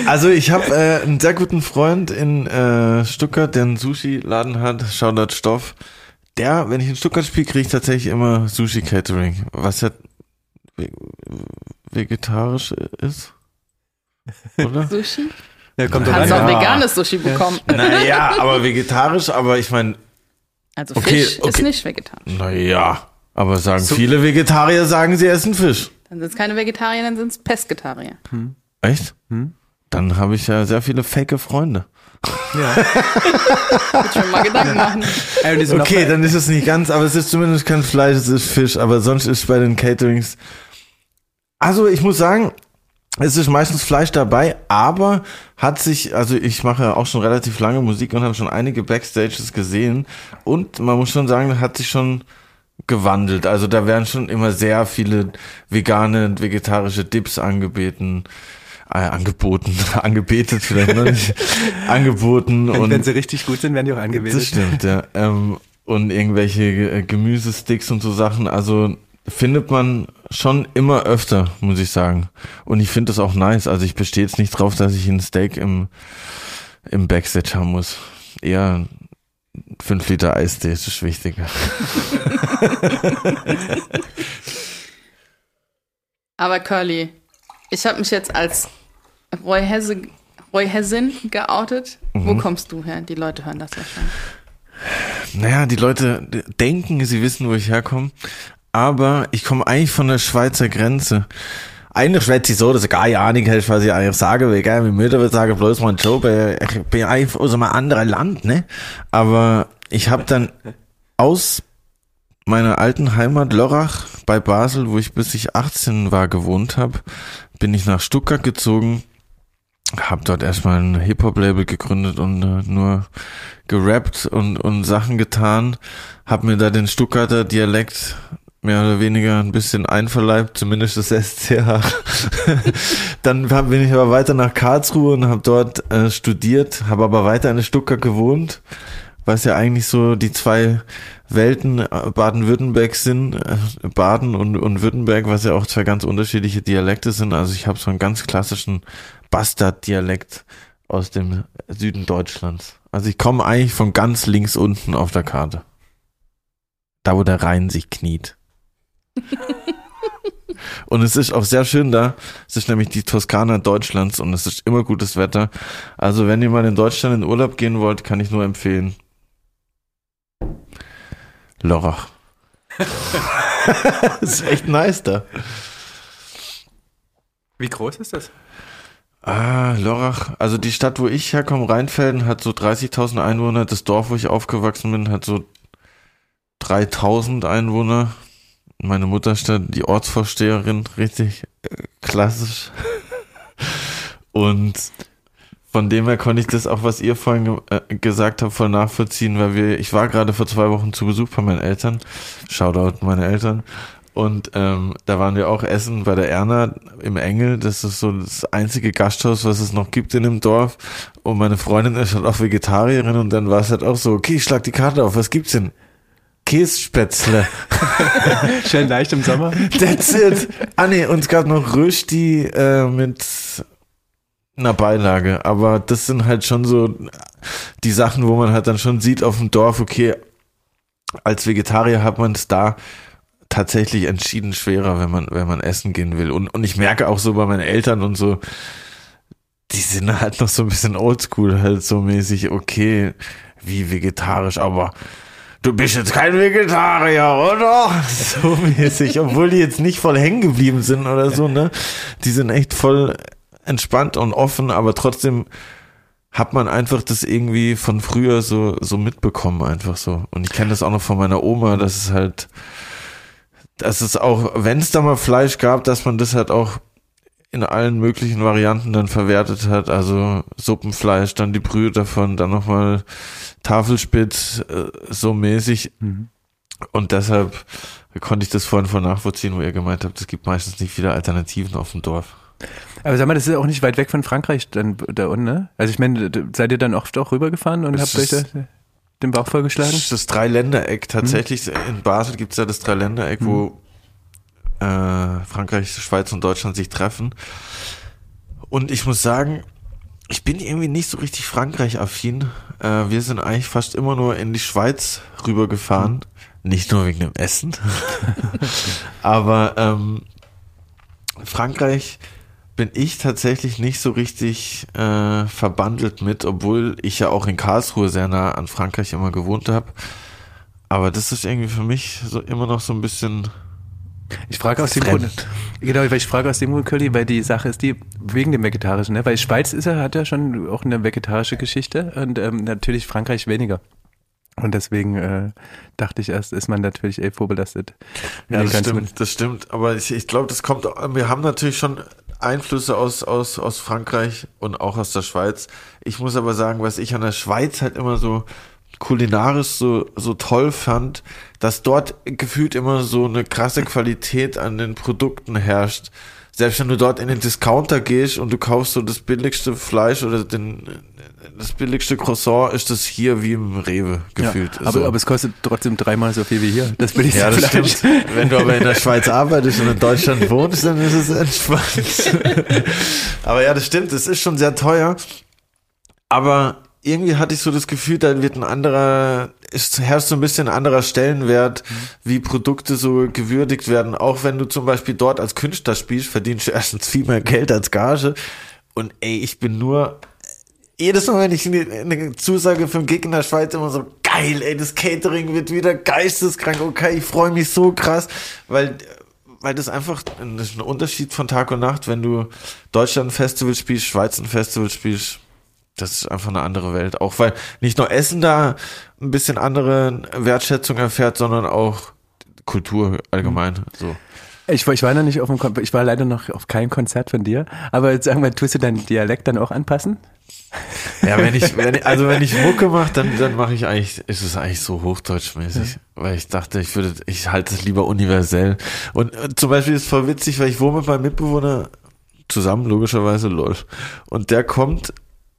S1: Also ich habe äh, einen sehr guten Freund in äh, Stuttgart, der einen Sushi-Laden hat, Shoutout Stoff. Der, wenn ich in Stuttgart spiele, kriege ich tatsächlich immer Sushi-Catering, was ja vegetarisch ist. Oder? [laughs]
S2: Sushi?
S3: Ja, kommt doch
S2: Kannst
S3: rein.
S2: auch
S1: Ja.
S2: veganes Sushi bekommen. [laughs]
S1: naja, aber vegetarisch, aber ich meine,
S2: Also
S1: Okay,
S2: Fisch ist
S1: okay.
S2: nicht vegetarisch.
S1: naja. Aber sagen viele Vegetarier, sagen sie essen Fisch.
S2: Dann sind es keine Vegetarier, dann sind es Pesketarier.
S1: Echt? dann habe ich ja sehr viele fake Freunde. [laughs]
S2: Wird schon mal Gedanken machen.
S1: Okay, dann ist es nicht ganz, aber es ist zumindest kein Fleisch, es ist Fisch, aber sonst ist bei den Caterings. Also ich muss sagen, es ist meistens Fleisch dabei, aber hat sich, also ich mache auch schon relativ lange Musik und habe schon einige Backstages gesehen und man muss schon sagen, hat sich schon gewandelt. Also da werden schon immer sehr viele vegane und vegetarische Dips angebeten, äh, angeboten, [laughs] angebetet vielleicht noch nicht, [laughs] angeboten
S3: Und
S1: und
S3: wenn sie richtig gut sind, werden die auch
S1: das
S3: angewendet.
S1: stimmt, ja. Ähm, und irgendwelche äh, Gemüsesticks und so Sachen. Also findet man schon immer öfter, muss ich sagen. Und ich finde das auch nice. Also ich bestehe jetzt nicht drauf, dass ich ein Steak im, im Backstage haben muss. Eher fünf Liter Eistee das ist wichtiger. [laughs]
S2: Aber Curly, ich habe mich jetzt als Roy, Hesse, Roy Hessin geoutet.
S1: Mhm.
S2: Wo kommst du her? Die Leute hören das ja schon.
S1: Naja, die Leute denken, sie wissen, wo ich herkomme. Aber ich komme eigentlich von der Schweizer Grenze. Eigentlich schwätze ich so, dass ich keine Ahnung habe, was ich eigentlich sage, weil geil, meine Mutter würde sagen, bloß mein Job, ich bin eigentlich aus einem anderen Land, ne? Aber ich habe dann aus meiner alten Heimat Lörrach bei Basel, wo ich bis ich 18 war gewohnt habe, bin ich nach Stuttgart gezogen, habe dort erstmal ein Hip-Hop-Label gegründet und äh, nur gerappt und, und Sachen getan, habe mir da den Stuttgarter Dialekt mehr oder weniger ein bisschen einverleibt, zumindest das SCH. [laughs] Dann bin ich aber weiter nach Karlsruhe und habe dort äh, studiert, habe aber weiter in Stuttgart gewohnt, was ja eigentlich so die zwei Welten äh, Baden-Württemberg sind, äh, Baden und, und Württemberg, was ja auch zwei ganz unterschiedliche Dialekte sind. Also ich habe so einen ganz klassischen Bastard-Dialekt aus dem Süden Deutschlands. Also ich komme eigentlich von ganz links unten auf der Karte. Da, wo der Rhein sich kniet. [laughs] und es ist auch sehr schön da. Es ist nämlich die Toskana Deutschlands und es ist immer gutes Wetter. Also wenn ihr mal in Deutschland in Urlaub gehen wollt, kann ich nur empfehlen. Lorach. [laughs] das ist echt nice da.
S3: Wie groß ist das?
S1: Ah, Lorach, also die Stadt, wo ich herkomme, Rheinfelden, hat so 30.000 Einwohner. Das Dorf, wo ich aufgewachsen bin, hat so 3.000 Einwohner. Meine Mutterstadt, die Ortsvorsteherin, richtig äh, klassisch. Und von dem her konnte ich das auch, was ihr vorhin ge äh, gesagt habt, voll nachvollziehen, weil wir, ich war gerade vor zwei Wochen zu Besuch bei meinen Eltern. Shoutout meine Eltern. Und ähm, da waren wir auch essen bei der Erna im Engel. Das ist so das einzige Gasthaus, was es noch gibt in dem Dorf. Und meine Freundin ist halt auch Vegetarierin und dann war es halt auch so, okay, ich schlag die Karte auf, was gibt's denn? Kässpätzle. [laughs]
S3: Schön leicht im Sommer.
S1: That's it. Ah nee, und es gab noch Rösti äh, mit einer Beilage. Aber das sind halt schon so die Sachen, wo man halt dann schon sieht auf dem Dorf, okay, als Vegetarier hat man es da tatsächlich entschieden schwerer, wenn man, wenn man essen gehen will. Und, und ich merke auch so bei meinen Eltern und so, die sind halt noch so ein bisschen oldschool, halt so mäßig, okay, wie vegetarisch, aber du bist jetzt kein Vegetarier, oder? [laughs] So mäßig, obwohl die jetzt nicht voll hängen geblieben sind oder so, ne? Die sind echt voll entspannt und offen, aber trotzdem hat man einfach das irgendwie von früher so, so mitbekommen, einfach so. Und ich kenne das auch noch von meiner Oma, dass es halt, dass es auch, wenn es da mal Fleisch gab, dass man das halt auch in allen möglichen Varianten dann verwertet hat. Also Suppenfleisch, dann die Brühe davon, dann nochmal Tafelspitz, äh, so mäßig. Und deshalb konnte ich das vorhin voll nachvollziehen, wo ihr gemeint habt, es gibt meistens nicht viele Alternativen auf dem Dorf.
S3: Aber sag mal, das ist auch nicht weit weg von Frankreich dann da unten, ne? Also ich meine, seid ihr dann oft auch rübergefahren und
S1: Das
S3: habt euch da den Bauch vollgeschlagen?
S1: Das ist das Dreiländereck. Tatsächlich, in Basel gibt es ja das Dreiländereck, wo äh, Frankreich, Schweiz und Deutschland sich treffen. Und ich muss sagen, ich bin irgendwie nicht so richtig Frankreich-affin. Äh, wir sind eigentlich fast immer nur in die Schweiz rübergefahren. Nicht nur wegen dem Essen. [laughs] Aber ähm, Frankreich bin ich tatsächlich nicht so richtig äh, verbandelt mit, obwohl ich ja auch in Karlsruhe sehr nah an Frankreich immer gewohnt habe. Aber das ist irgendwie für mich so immer noch so ein bisschen
S3: Ich frage aus dem Grund, genau, weil ich frage aus dem Grund, Curly, weil die Sache ist die, wegen dem Vegetarischen, ne? weil Schweiz ist ja, hat ja schon auch eine vegetarische Geschichte und ähm, natürlich Frankreich weniger. Und deswegen äh, dachte ich erst, ist man natürlich eh vorbelastet.
S1: Ja, das stimmt, das stimmt. Aber ich, ich glaube, das kommt, wir haben natürlich schon Einflüsse aus, aus, aus Frankreich und auch aus der Schweiz. Ich muss aber sagen, was ich an der Schweiz halt immer so kulinarisch so, so toll fand, dass dort gefühlt immer so eine krasse Qualität an den Produkten herrscht. Selbst wenn du dort in den Discounter gehst und du kaufst so das billigste Fleisch oder den, das billigste Croissant, ist das hier wie im Rewe gefühlt.
S3: Ja, aber,
S1: so.
S3: aber es kostet trotzdem dreimal so viel wie hier. Das ich
S1: Ja, das
S3: Fleisch.
S1: stimmt. Wenn du aber in der Schweiz arbeitest und in Deutschland wohnst, dann ist es entspannt. [laughs] aber ja, das stimmt. Es ist schon sehr teuer. Aber irgendwie hatte ich so das Gefühl, da wird ein anderer, es herrscht so ein bisschen ein anderer Stellenwert, wie Produkte so gewürdigt werden. Auch wenn du zum Beispiel dort als Künstler spielst, verdienst du erstens viel mehr Geld als Gage. Und ey, ich bin nur jedes Mal, wenn ich eine, Zusage für einen Gig in der Schweiz immer so geil, ey, das Catering wird wieder geisteskrank, okay, ich freue mich so krass, weil weil das einfach ein, das ist ein Unterschied von Tag und Nacht, wenn du Deutschland ein Festival spielst, Schweiz ein Festival spielst, das ist einfach eine andere Welt. Auch weil nicht nur Essen da ein bisschen andere Wertschätzung erfährt, sondern auch Kultur allgemein. So.
S3: Ich, war- ich war noch nicht auf dem Kon ich war leider noch auf keinem Konzert von dir. Aber sagen wir, tust du deinen Dialekt dann auch anpassen?
S1: Ja, wenn ich, wenn [laughs] also wenn ich Mucke mache, dann, dann mache ich eigentlich, ist es eigentlich so hochdeutschmäßig. Weil ich dachte, ich würde, ich halte es lieber universell. Und äh, zum Beispiel ist es voll witzig, weil ich wohne mit meinem Mitbewohner zusammen, logischerweise, lol. Und der kommt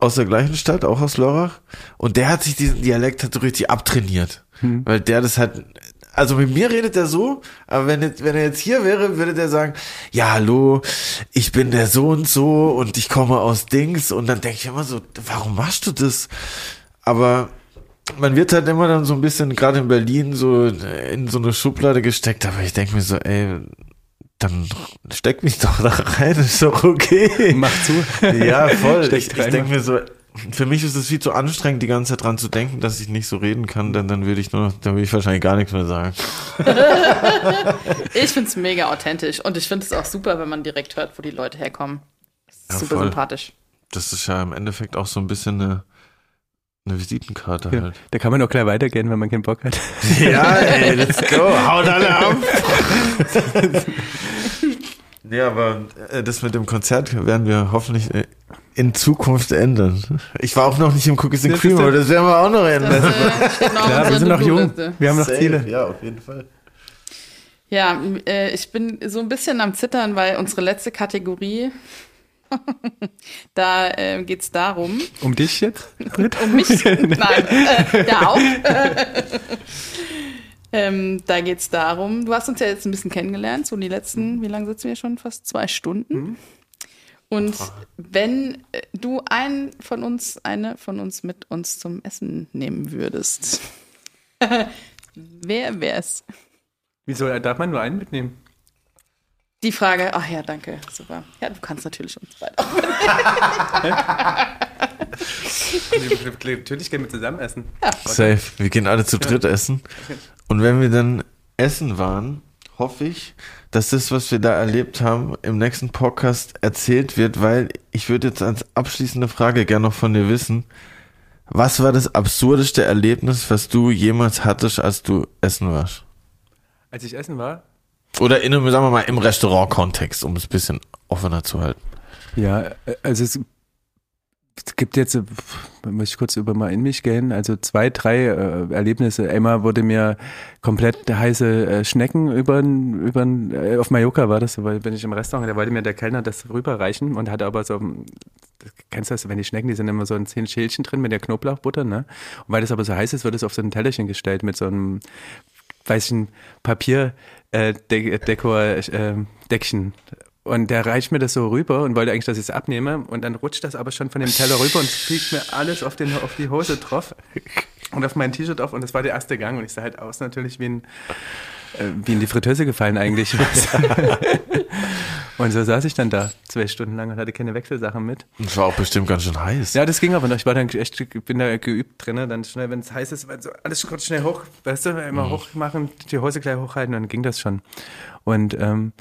S1: aus der gleichen Stadt, auch aus Lörrach. Und der hat sich diesen Dialekt halt so richtig abtrainiert. Weil der das halt, also mit mir redet er so, aber wenn, jetzt- wenn er jetzt hier wäre, würde der sagen, ja, hallo, ich bin der so und so und ich komme aus Dings. Und dann denke ich immer so, warum machst du das? Aber man wird halt immer dann so ein bisschen, gerade in Berlin, so in so eine Schublade gesteckt. Aber ich denke mir so, ey, dann steck mich doch da rein, ist doch okay.
S3: Mach zu.
S1: Ja, voll. Ich ich denke mir so, für mich ist es viel zu anstrengend, die ganze Zeit dran zu denken, dass ich nicht so reden kann, denn dann würde ich nur, dann würde ich wahrscheinlich gar nichts mehr sagen. [laughs]
S2: Ich finde es mega authentisch und ich finde es auch super, wenn man direkt hört, wo die Leute herkommen.
S1: Ja,
S2: super
S1: voll.
S2: sympathisch.
S1: Das ist ja im Endeffekt auch so ein bisschen eine, eine Visitenkarte
S3: Ja,
S1: halt.
S3: da kann man auch gleich weitergehen, wenn man keinen Bock hat. [laughs]
S1: Ja, ey, let's go, haut alle ab. [laughs] ja, aber äh, das mit dem Konzert werden wir hoffentlich äh, in Zukunft ändern. Ich war auch noch nicht im Cookies and Cream, aber das werden wir auch noch ändern.
S2: Äh, auf [laughs]
S3: Klar, wir sind noch jung. Wir haben noch
S1: Safe,
S3: Ziele.
S1: Ja, auf jeden Fall.
S2: Ja, äh, ich bin so ein bisschen am Zittern, weil unsere letzte Kategorie, da äh, geht es darum,
S3: Um dich jetzt? Britt?
S2: um mich, [laughs] nein, äh, ja auch. ähm, da geht es darum, du hast uns ja jetzt ein bisschen kennengelernt, so die letzten, wie lange sitzen wir schon? Fast zwei Stunden. Und wenn äh, du einen von uns, eine von uns mit uns zum Essen nehmen würdest, [laughs] wer wär's?
S3: Wieso darf man nur einen mitnehmen?
S2: Die Frage, ach ja, danke, super. Ja, du kannst natürlich uns [laughs] beide.
S3: Natürlich gehen wir zusammen essen.
S1: Safe. Wir gehen alle zu dritt essen. Und wenn wir dann essen waren, hoffe ich, dass das, was wir da erlebt haben, im nächsten Podcast erzählt wird, weil ich würde jetzt als abschließende Frage gerne noch von dir wissen, was war das absurdeste Erlebnis, was du jemals hattest, als du essen warst?
S3: Als ich essen war,
S1: Oder in einem, sagen wir mal, im Restaurant-Kontext, um es ein bisschen offener zu halten.
S3: Ja, also es, gibt jetzt, muss ich kurz über mal in mich gehen, also zwei, drei äh, Erlebnisse. Einmal wurde mir komplett heiße äh, Schnecken über, über äh, auf Mallorca war das, weil bin ich im Restaurant, da wollte mir der Kellner das rüberreichen und hatte aber so, kennst du das, wenn die Schnecken, die sind immer so in zehn Schälchen drin mit der Knoblauchbutter, ne? Und weil das aber so heiß ist, wird es auf so ein Tellerchen gestellt mit so einem weißen Papier äh, äh, Deckchen. Und der reicht mir das so rüber und wollte eigentlich, dass ich es abnehme. Und dann rutscht das aber schon von dem Teller rüber und fliegt mir alles auf, den, auf die Hose drauf und auf mein T-Shirt drauf. Und das war der erste Gang. Und ich sah halt aus natürlich wie, ein, äh, wie in die Fritteuse gefallen eigentlich. [laughs] [laughs] Und so saß ich dann da zwei Stunden lang und hatte keine Wechselsachen mit.
S1: Und war auch bestimmt ganz schön heiß.
S3: Ja, das ging aber noch. Ich war dann echt, bin da geübt drin. Dann schnell, wenn es heiß ist, so alles kurz schnell hoch, weißt du, immer mhm. hoch machen, die Hose gleich hochhalten, dann ging das schon. Und ähm,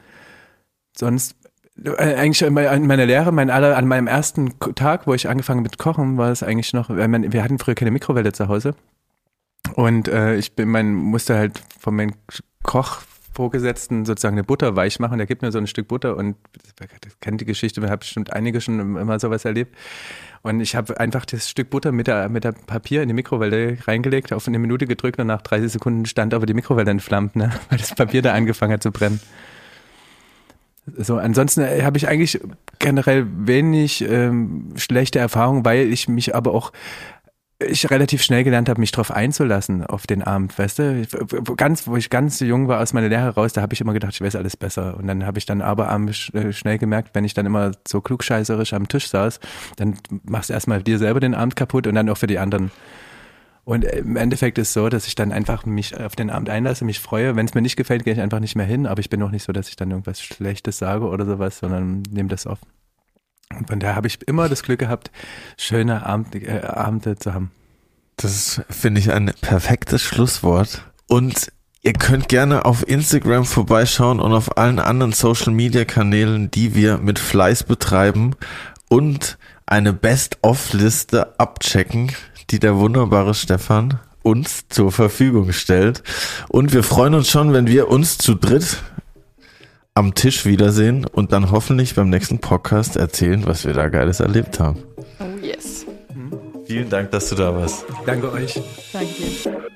S3: sonst äh, eigentlich in meiner Lehre, mein aller, an meinem ersten Tag, wo ich angefangen mit Kochen, war es eigentlich noch, wir hatten früher keine Mikrowelle zu Hause. Und äh, ich bin, mein, musste halt von meinem Koch Vorgesetzten sozusagen eine Butter weich machen. Der gibt mir so ein Stück Butter und kennt die Geschichte, wir haben bestimmt einige schon immer sowas erlebt. Und ich habe einfach das Stück Butter mit der, mit der Papier in die Mikrowelle reingelegt, auf eine Minute gedrückt und nach 30 Sekunden stand aber die Mikrowelle entflammt, ne? [laughs] weil das Papier da angefangen hat zu brennen. So, ansonsten äh, habe ich eigentlich generell wenig ähm, schlechte Erfahrungen, weil ich mich aber auch ich relativ schnell gelernt habe, mich darauf einzulassen auf den Abend, weißt du? Ganz, wo ich ganz jung war aus meiner Lehre raus, da habe ich immer gedacht, ich weiß alles besser. Und dann habe ich dann aber abends äh, schnell gemerkt, wenn ich dann immer so klugscheißerisch am Tisch saß, dann machst du erstmal dir selber den Abend kaputt und dann auch für die anderen. Und im Endeffekt ist es so, dass ich dann einfach mich auf den Abend einlasse, mich freue. Wenn es mir nicht gefällt, gehe ich einfach nicht mehr hin. Aber ich bin auch nicht so, dass ich dann irgendwas Schlechtes sage oder sowas, sondern nehme das auf. Und von daher habe ich immer das Glück gehabt, schöne Abend, äh, Abende zu haben.
S1: Das finde ich ein perfektes Schlusswort. Und ihr könnt gerne auf Instagram vorbeischauen und auf allen anderen Social Media Kanälen, die wir mit Fleiß betreiben und eine Best-of-Liste abchecken, die der wunderbare Stefan uns zur Verfügung stellt. Und wir freuen uns schon, wenn wir uns zu dritt am Tisch wiedersehen und dann hoffentlich beim nächsten Podcast erzählen, was wir da Geiles erlebt haben.
S2: Oh yes.
S1: Vielen Dank, dass du da warst.
S3: Danke euch.
S2: Danke.